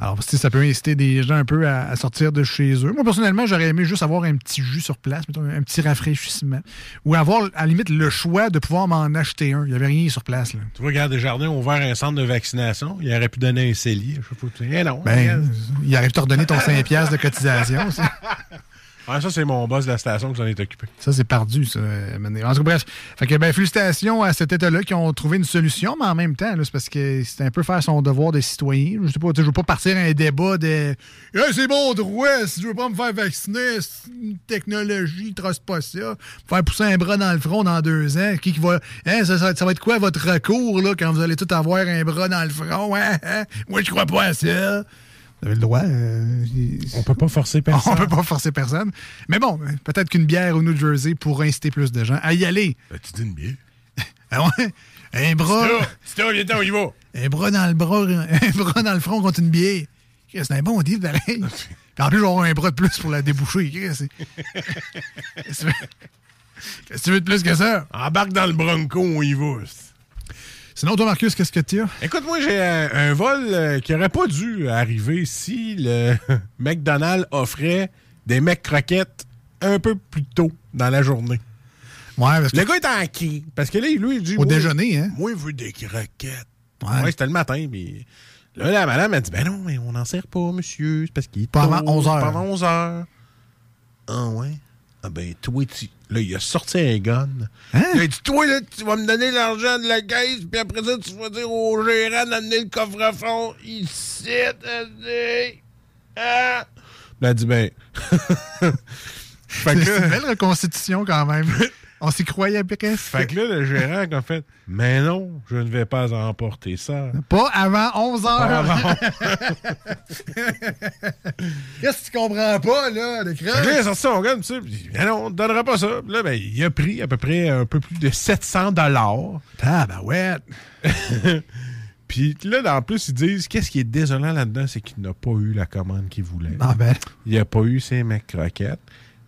Alors, ça peut inciter des gens un peu à, à sortir de chez eux. Moi, personnellement, j'aurais aimé juste avoir un petit jus sur place, mettons, un petit rafraîchissement. Ou avoir, à la limite, le choix de pouvoir m'en acheter un. Il n'y avait rien sur place. Là. Tu vois, regarde, Desjardins ont ouvert un centre de vaccination. Il aurait pu donner un cellier. Je sais pas. Eh non. Ben, il arrive de te redonner ton 5$ de cotisation. <laughs> Ah, ça, c'est mon boss de la station qui s'en est occupé. Ça, c'est perdu, ça. euh. En tout cas, bref. Fait que, ben, félicitations à cet État-là qui ont trouvé une solution, mais en même temps, c'est parce que c'est un peu faire son devoir de citoyen. Je sais pas, je veux pas partir à un débat de c'est mon droit, si je veux pas me faire vacciner, une technologie, trosse pas ça. Faire pousser un bras dans le front dans deux ans. Qui, qui va. Hein, ça va être quoi votre recours là, quand vous allez tout avoir un bras dans le front? Hein, hein? Moi, je crois pas à ça. Vous avez le droit. euh, On peut pas forcer personne. <laughs> on peut pas forcer personne. Mais bon, peut-être qu'une bière au New Jersey pourrait inciter plus de gens à y aller. tu dis une bière? <laughs> Ah? Un bras. C'est là, viens on y va. Un bras dans le bras, <laughs> un bras dans le front contre une bière. C'est un bon deal, pareil. Puis en plus, je vais avoir un bras de plus pour la déboucher. Qu'est-ce que tu veux? De plus que ça? Embarque dans le Bronco, on y va. Sinon, toi, Marcus, qu'est-ce que tu as? Écoute, moi, j'ai un, un vol euh, qui aurait pas dû arriver si le <laughs> McDonald's offrait des mecs croquettes un peu plus tôt dans la journée. Ouais, parce que Le gars est en? Parce que là, lui, il dit... Au déjeuner, hein? Moi, il veut des croquettes. Ouais. Ouais, c'était le matin, mais... Là, la madame, elle dit, ben non, mais on n'en sert pas, monsieur. C'est parce qu'il est avant 11 heures. Pas avant 11 heures. Ah ouais? Ah ben, toi, tu... Là, il a sorti un gun. Hein? Il a dit, toi, là, tu vas me donner l'argent de la caisse, puis après ça, tu vas dire au gérant d'amener le coffre-fond ici. Ah! Là, elle a dit, ben... <laughs> fait que C'est une belle reconstitution quand même. <laughs> On s'y croyait presque. fait que là, le gérant a fait Mais non, je ne vais pas emporter ça. Pas avant 11 heures. Avant. <laughs> Qu'est-ce que tu comprends pas, là, de que là, il a sorti son gun, tu sais, dit, Mais non, on ne donnera pas ça. Puis là, ben, il a pris à peu près un peu plus de 700 dollars. Ah, ben ouais. Puis là, en plus, ils disent Qu'est-ce qui est désolant là-dedans, c'est qu'il n'a pas eu la commande qu'il voulait. Ah ben. Il n'a pas eu ses mecs croquettes.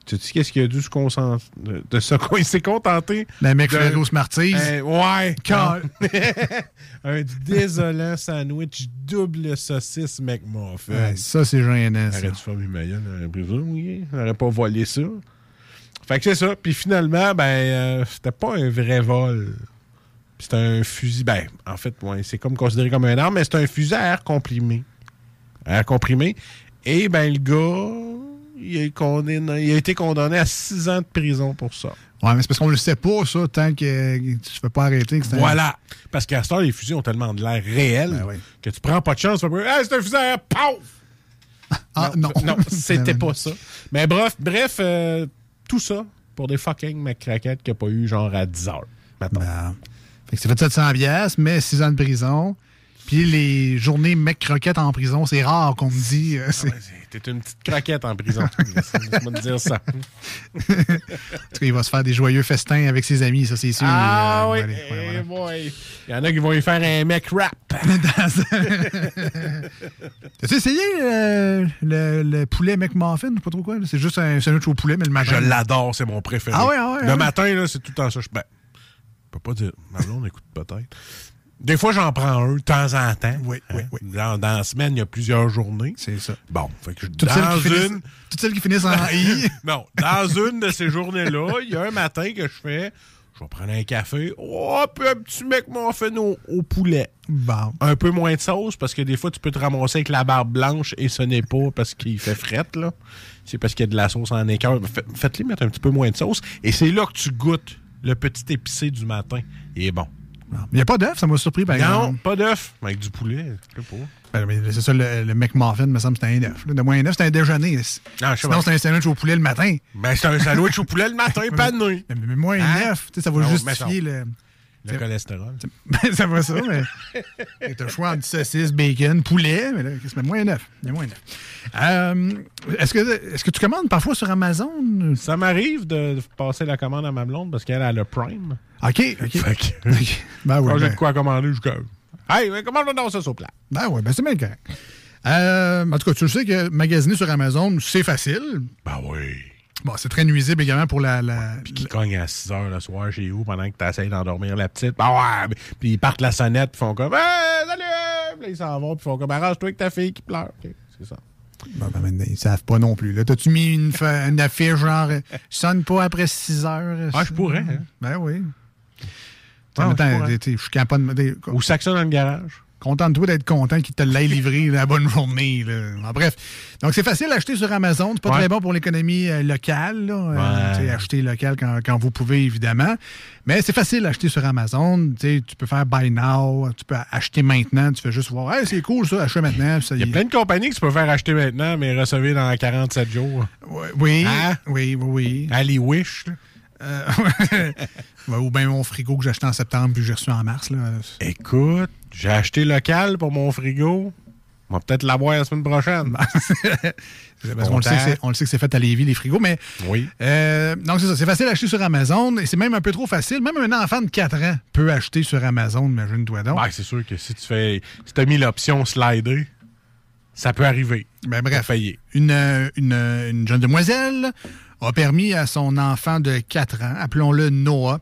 Tu sais qu'est-ce qu'il a dû se concentrer de, ce il s'est contenté? La mec de- Ferrero Ben. Euh, ouais. Car- <laughs> un désolant sandwich double saucisse McMuffin. Ouais, ça, c'est gênant. Arrête de faire. On n'aurait pas volé ça. Fait que c'est ça. Puis finalement, ben, euh, c'était pas un vrai vol. C'était un fusil. Ben, en fait, ouais, c'est comme considéré comme un arme, mais c'est un fusil à air comprimé. À air comprimé. Et ben, le gars, il a, condamné- il a été condamné à six ans de prison pour ça. Ouais, mais c'est parce qu'on le sait pas, ça, tant que tu ne fais pas arrêter. que c'est un- Voilà. Parce qu'à ce temps, les fusils ont tellement de l'air réel Ben que tu prends pas de chance. Tu Hey, c'est un fusil à paf! Ah, non. Non, <laughs> c'était pas ça. Mais bref, bref euh, tout ça pour des fucking McCrackets qu'il n'y a pas eu genre à 10 heures. Maintenant. Ben, Fait que ça fait 700 piastres, mais 6 ans de prison. Puis les journées mec croquettes en prison, c'est rare qu'on me dit. euh, c'est- T'es une petite craquette en prison. Laisse-moi te dire ça. En tout cas, il va se faire des joyeux festins avec ses amis, ça, c'est sûr. Ah Euh, oui, eh voilà. boy. Il y en a qui vont y faire un mec rap. <laughs> T'as-tu essayé euh, le, le poulet McMuffin? Je sais pas trop quoi. C'est juste un sandwich au poulet, mais le matin. Je l'adore, c'est mon préféré. Ah ouais, ah ouais, Le ah ouais. matin, là, c'est tout le temps ça. Je, ben, je peux pas dire. Ma blonde écoute peut-être. Des fois, j'en prends un de temps en temps. Oui, oui, oui. Dans, dans la semaine, il y a plusieurs journées. C'est ça. Bon, fait que je- Toutes, celles dans finissent, une. toutes celles qui finissent en <laughs> I. non, dans une de ces journées-là, il y a un matin que je fais. Je vais prendre un café. Oh, puis un petit mec fait au, au poulet. Bon. Un peu moins de sauce parce que des fois, tu peux te ramasser avec la barbe blanche et ce n'est pas parce qu'il fait frette, là. C'est parce qu'il y a de la sauce en écœur. Fait- Faites-les mettre un petit peu moins de sauce. Et c'est là que tu goûtes le petit épicé du matin. Il est bon. Il n'y a pas d'œuf, ça m'a surpris, par non, exemple. pas d'œuf. Avec du poulet. Ben, mais c'est ça, le, le McMuffin, me semble c'était un œuf. là. De moins un œuf, c'est un déjeuner. Ah, Sinon, c'est un sandwich au poulet le matin. Ben, c'est un sandwich au poulet le matin, <laughs> pas de nuit. Mais, mais moins un Hein? œuf, ça va Non, justifier mais le. Le cholestérol. ça <laughs> va ça, mais t'as le choix entre saucisse, bacon, poulet, mais là, c'est? Moins neuf. Il y a moins neuf. Euh, est-ce, que, est-ce que tu commandes parfois sur Amazon? Ça m'arrive de passer la commande à ma blonde parce qu'elle a le Prime. OK, OK. Fait que, <laughs> Ben quand j'ai ben- de quoi commander, je comme Hey, mais commande dans ça sur plat. Ben oui, ben c'est bien correct. Euh, en tout cas, tu sais que magasiner sur Amazon, c'est facile. Ben oui. Bon, c'est très nuisible également pour la. la Puis qui cogne à 6 h le soir chez vous pendant que tu essaies d'endormir la petite. Ben ouais. Puis ils partent la sonnette, puis font comme Hey, salut! Puis là, ils s'en vont, puis font comme Arrange-toi avec ta fille qui pleure. C'est ça. Ben, ben, ils savent pas non plus. Là, t'as-tu mis une, affiche genre euh, sonne pas après 6 heures? Ah, je pourrais, hein. Ben oui. Ah, je suis capable de. Ou dans le garage. Content de toi d'être content qu'il te l'ait livré la bonne journée. Là. En bref. Donc, c'est facile d'acheter sur Amazon. C'est pas Ouais. très bon pour l'économie euh, locale. Là. Euh, Ouais. acheter local quand, quand vous pouvez, évidemment. Mais c'est facile d'acheter sur Amazon. Tu peux faire buy now. Tu peux acheter maintenant. Tu fais juste voir, hey, c'est cool ça, acheter maintenant. ça Il y a y plein de compagnies que tu peux faire acheter maintenant, mais recevoir dans 47 jours. Oui, Hein? oui, oui, oui. Ali Wish. là. Euh, <laughs> ou bien mon frigo que j'ai acheté en septembre puis que j'ai reçu en mars. Là. Écoute, j'ai acheté local pour mon frigo. On va peut-être l'avoir la semaine prochaine. <laughs> Parce qu'on le, sait on le sait que c'est fait à Lévis, les frigos, mais. Oui. Euh, donc, c'est ça. C'est facile d'acheter sur Amazon et c'est même un peu trop facile. Même un enfant de 4 ans peut acheter sur Amazon, imagine-toi donc. Ben, c'est sûr que si tu fais. Si t'as mis l'option slider, ça peut arriver. Ben, bref. Une, euh, une, euh, une jeune demoiselle a permis à son enfant de 4 ans, appelons-le Noah,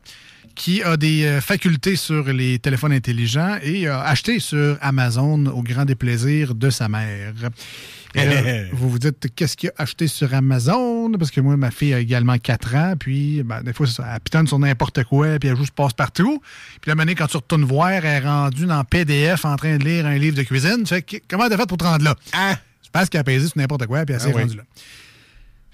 qui a des euh, facultés sur les téléphones intelligents et a acheté sur Amazon au grand déplaisir de sa mère. Et là, <laughs> vous vous dites, qu'est-ce qu'il a acheté sur Amazon? Parce que moi, ma fille a également 4 ans, puis ben, des fois, elle pitonne sur n'importe quoi, puis elle juste passe partout. Puis la manière, quand tu retournes voir, elle est rendue dans PDF en train de lire un livre de cuisine. Tu fais, comment elle a fait pour te rendre là? C'est parce qu'elle a pesé sur n'importe quoi, puis elle s'est Ah oui. rendue là.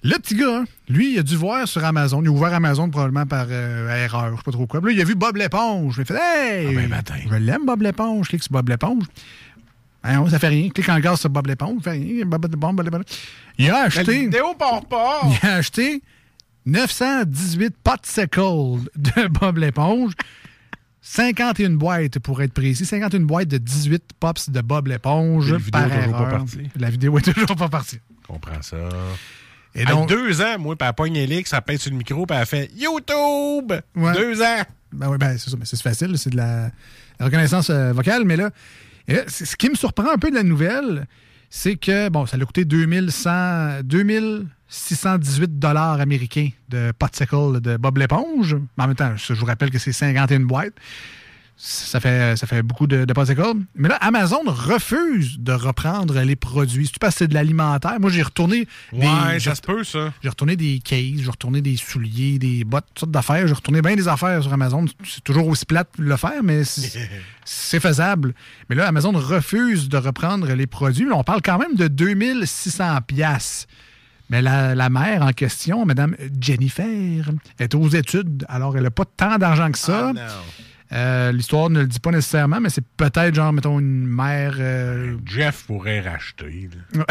Le petit gars, hein, lui, il a dû voir sur Amazon. Il a ouvert Amazon probablement par euh, erreur, je sais pas trop quoi. Puis là, il a vu Bob l'éponge. Il a fait Hey! je l'aime, Bob l'éponge. Clique sur Bob l'éponge. Hein, ça fait rien. Clique encore sur Bob l'éponge. Ça fait rien. Bob, Bob. Il a acheté. La vidéo part pas. Il a acheté 918 popsicles de Bob l'éponge. 51 boîtes, pour être précis. 51 boîtes de 18 pops de Bob l'éponge. La vidéo par est toujours pas partie. La vidéo est toujours pas partie. comprends ça. Et donc- deux ans, moi, puis elle pogne Elix, elle pèse sur le micro, puis elle fait YouTube! Ouais. Deux ans! Ben oui, ben c'est ça, mais c'est facile, c'est de la, la reconnaissance euh, vocale, mais là, ce qui me surprend un peu de la nouvelle, c'est que, bon, ça l'a coûté 2100, 2618 dollars américains de Popsicle de Bob l'éponge. Mais en même temps, je vous rappelle que c'est 51 boîtes. Ça fait, ça fait beaucoup de, de Popsicle. Mais là, Amazon refuse de reprendre les produits. Parce que c'est de l'alimentaire? Moi, j'ai retourné des... Ouais, ça se peut, ça. j'ai retourné des cases, j'ai retourné des souliers, des bottes, toutes sortes d'affaires. J'ai retourné bien des affaires sur Amazon. C'est toujours aussi plate de le faire, mais <laughs> c'est faisable. Mais là, Amazon refuse de reprendre les produits. Là, on parle quand même de 2600 pièces. Mais la, la mère en question, Mme Jennifer, est aux études. Alors, elle n'a pas tant d'argent que ça. Euh, L'histoire ne le dit pas nécessairement, mais c'est peut-être genre, mettons, une mère... euh, Jeff pourrait racheter. là.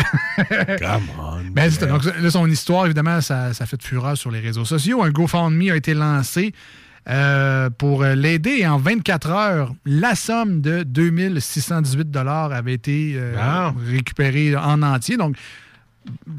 <laughs> Come on. Ben, donc, là, son histoire, évidemment, ça, ça fait de fureur sur les réseaux sociaux. Un GoFundMe a été lancé euh, pour l'aider. Et en 24 heures, la somme de 2618 avait été euh, Ah. récupérée en entier. Donc,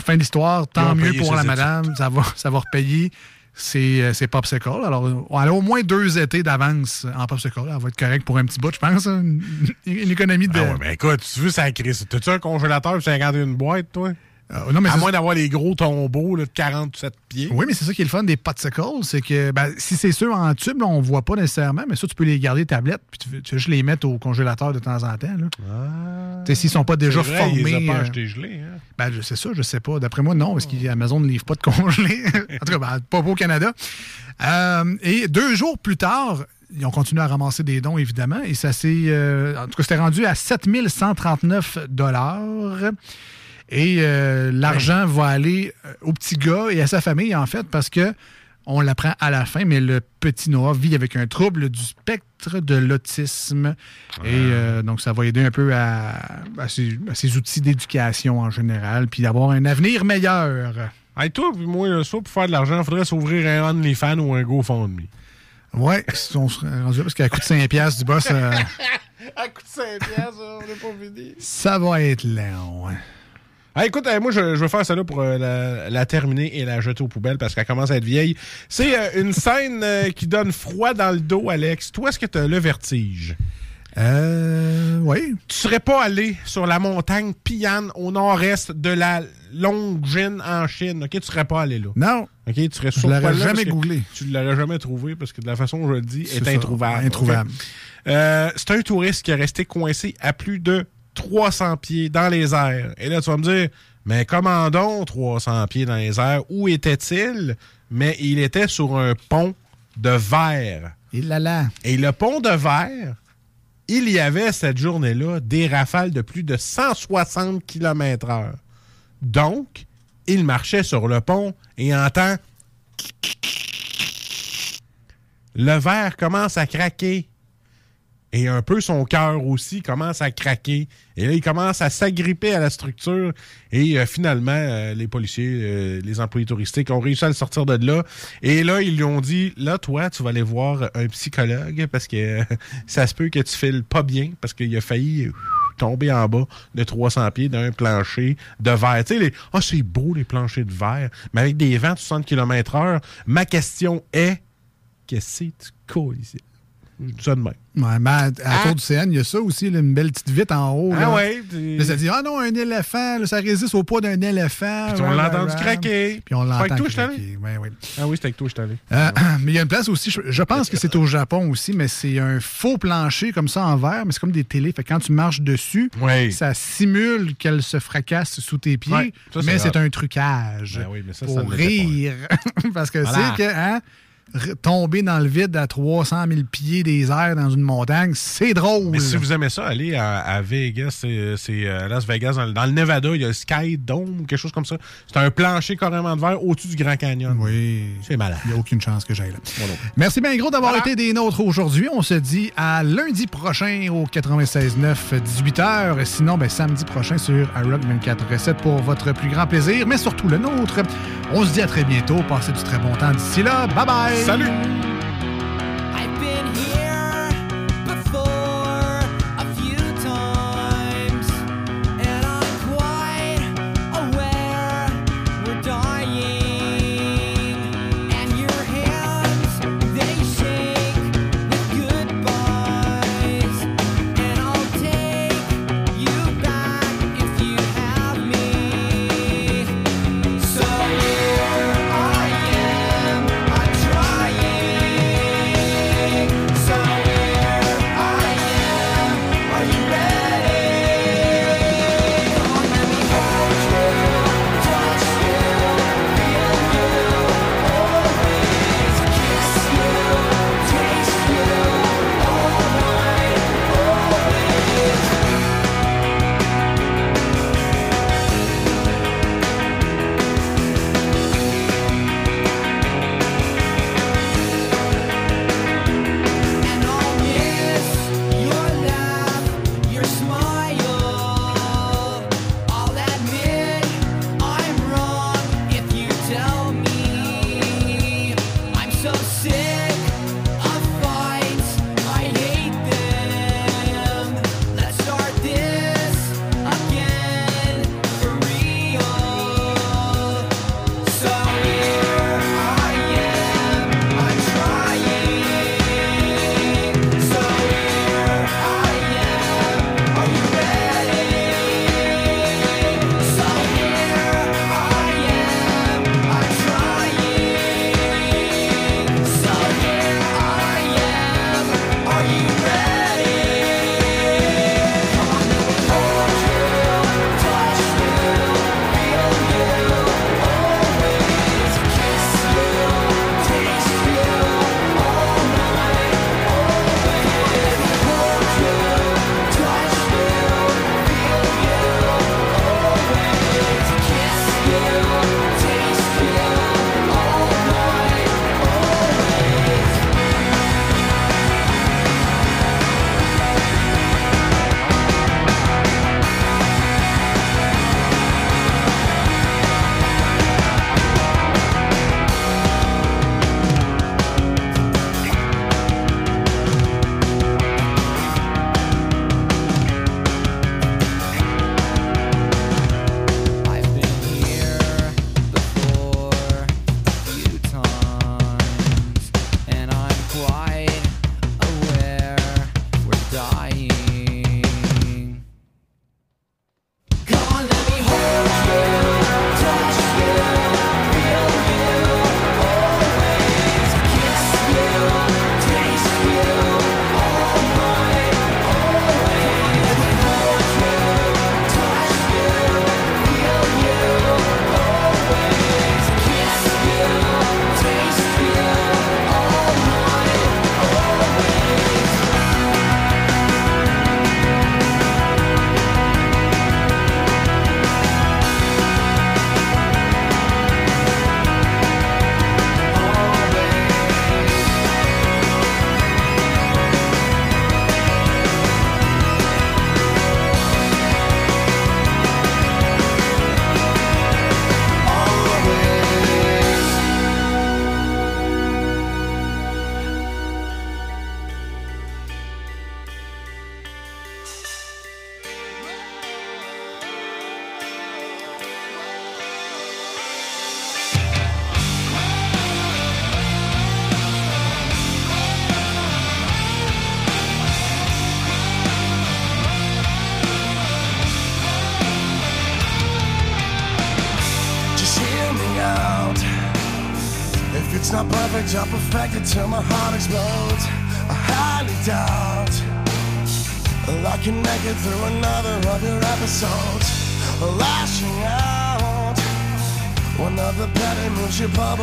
fin Ils tant mieux pour la madame. Ça va, ça va repayer ses, euh, ses popsicles. Alors, elle a au moins deux étés d'avance en popsicle. Elle va être correcte pour un petit bout, je pense. hein. <laughs> Une, économie de... Ah ouais, mais écoute, tu veux ça? Crise. T'as-tu un congélateur pour 51 boîtes, toi? Euh, non, mais à c'est- moins d'avoir les gros tombeaux là, de 47 pieds. Oui, mais c'est ça qui est le fun des popsicles, c'est que ben, si c'est ceux en tube, là, on voit pas nécessairement, mais ça, tu peux les garder tablette, puis tu, tu fais juste les mettre au congélateur de temps en temps. sais, S'ils sont pas déjà Ah. C'est vrai, formés. pas euh, achetés gelés, hein? ben, je sais ça, je sais pas. D'après moi, non, parce qu'Amazon ne livre pas de congelés. <laughs> en tout cas, ben, pas au Canada. Euh, et deux jours plus tard, ils ont continué à ramasser des dons, évidemment, et ça s'est. euh, en tout cas, c'était rendu à 7139 Et euh, l'argent va aller euh, au petit gars et à sa famille, en fait, parce que on l'apprend à la fin, mais le petit Noah vit avec un trouble du spectre de l'autisme. Et euh, donc, ça va aider un peu à, à ses, à ses outils d'éducation en général, puis d'avoir un avenir meilleur. Hey, toi, puis moi, là, soit pour faire de l'argent, il faudrait s'ouvrir un OnlyFans ou un GoFundMe. Ouais, <laughs> si on se rendu là, parce qu'à coût de 5$ piastres du boss, euh, À coup de 5 piastres, on n'est pas fini. ça va être long. Ah, écoute, euh, moi, je, je veux faire ça là pour euh, la, la terminer et la jeter aux poubelles parce qu'elle commence à être vieille. C'est euh, une scène qui donne froid dans le dos, Alex. Toi, est-ce que tu as le vertige? Euh, oui. Tu serais pas allé sur la montagne Pian au nord-est de la Longjin en Chine, OK? Tu serais pas allé là. Non. OK? Tu serais Je l'aurais jamais googlé. Tu l'aurais jamais trouvé parce que de la façon dont je le dis, C'est est ça, introuvable. introuvable. Euh, c'est un touriste qui est resté coincé à plus de 300 pieds dans les airs. Et là, tu vas me dire, mais comment donc 300 pieds dans les airs? Où était-il? Mais il était sur un pont de verre. Il là là. Et le pont de verre, il y avait cette journée-là des rafales de plus de 160 km/h. Donc, il marchait sur le pont et entend. Le verre commence à craquer. Et un peu son cœur aussi commence à craquer. Et là, il commence à s'agripper à la structure. Et euh, finalement, euh, les policiers, euh, les employés touristiques ont réussi à le sortir de là. Et là, ils lui ont dit, là, toi, tu vas aller voir un psychologue parce que <laughs> ça se peut que tu files pas bien parce qu'il a failli tomber en bas de 300 pieds d'un plancher de verre. Tu sais, ah, c'est beau les planchers de verre, mais avec des vents de 60 km heure. Ma question est, qu'est-ce que tu coules ici? Je dis ça de même. Ouais, mais à, à Ah. Tour du CN, il y a ça aussi, là, une belle petite vitre en haut. Ah Là, ça dit, ah non, un éléphant, là, ça résiste au poids d'un éléphant. Puis on l'a entendu ra. craquer. Puis on l'entend avec toi, je allé? Ouais, ouais. Ah oui, c'était avec toi, je allé. Euh, <clears throat> mais il y a une place aussi, je, je pense que c'est au Japon aussi, mais c'est un faux plancher comme ça en verre, mais c'est comme des télés. Fait que quand tu marches dessus, Oui. ça simule qu'elle se fracasse sous tes pieds, Ouais, ça, c'est mais c'est un trucage Ben oui, mais ça, pour rire. <laughs> Parce que Voilà. c'est que hein, tomber dans le vide à 300 000 pieds des airs dans une montagne, c'est drôle. Mais si vous aimez ça, allez à, à Vegas, c'est euh, Las Vegas, dans, le- dans le Nevada, il y a le Sky Dome, quelque chose comme ça. C'est un plancher carrément de verre au-dessus du Grand Canyon. Oui. C'est malade. Il n'y a aucune chance que j'aille là. Merci bien gros d'avoir été des nôtres aujourd'hui. On se dit à lundi prochain au 96.9, 18h. Sinon, ben, samedi prochain sur iRock 24.7 pour votre plus grand plaisir, mais surtout le nôtre. On se dit à très bientôt. Passez du très bon temps d'ici là. Bye bye! Salut!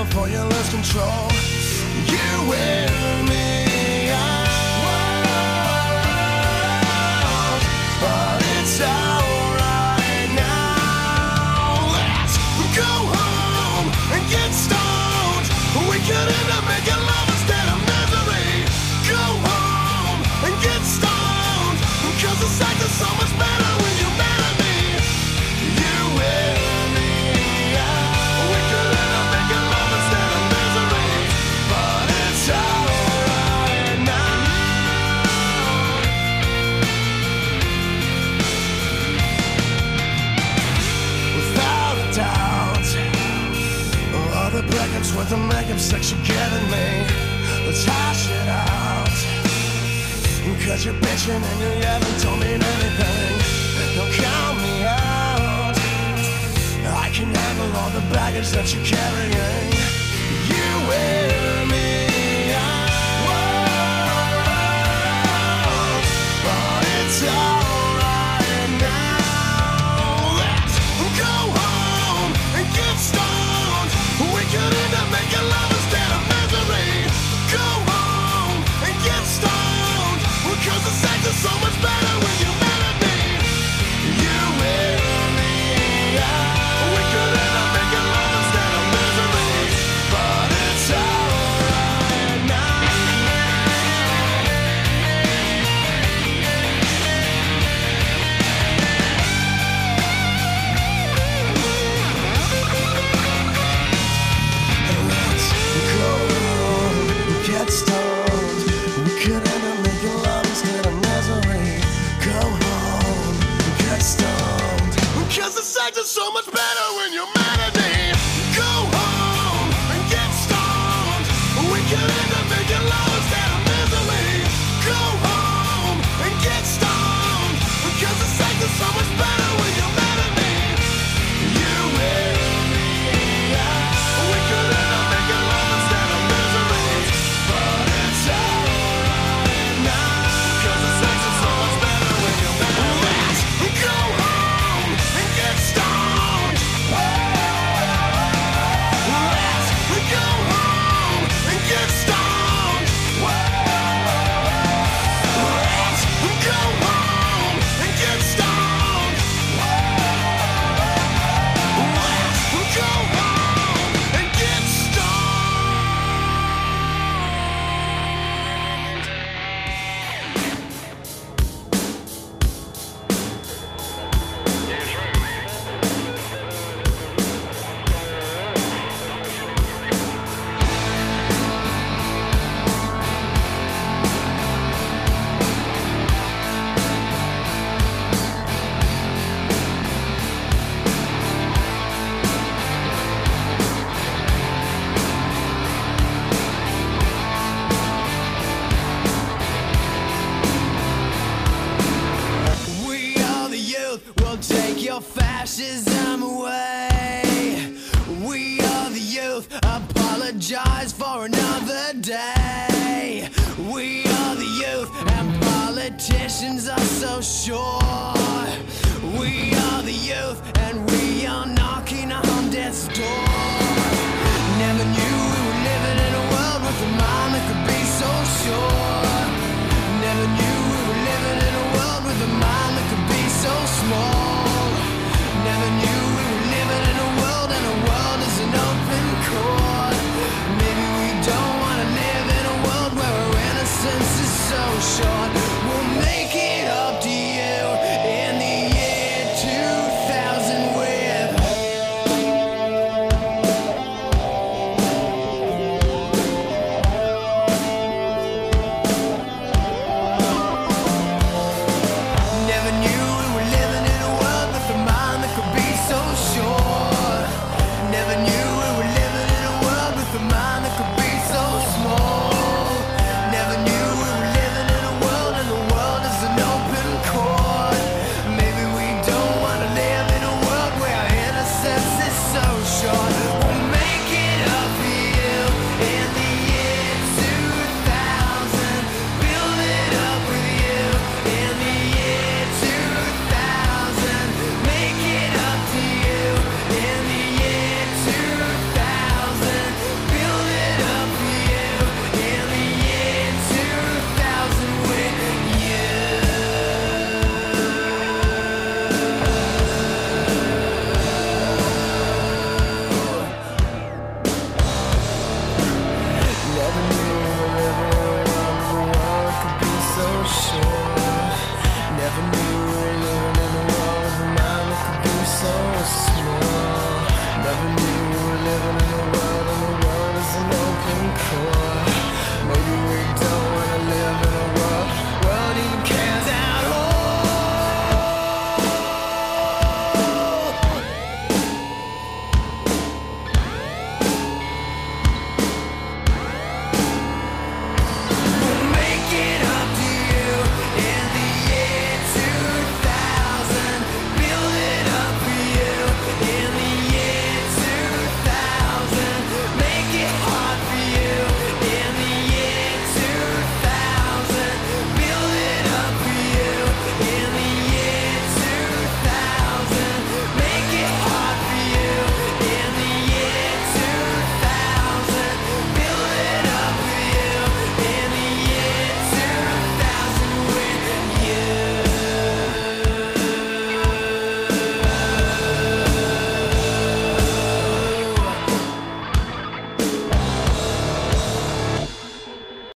for California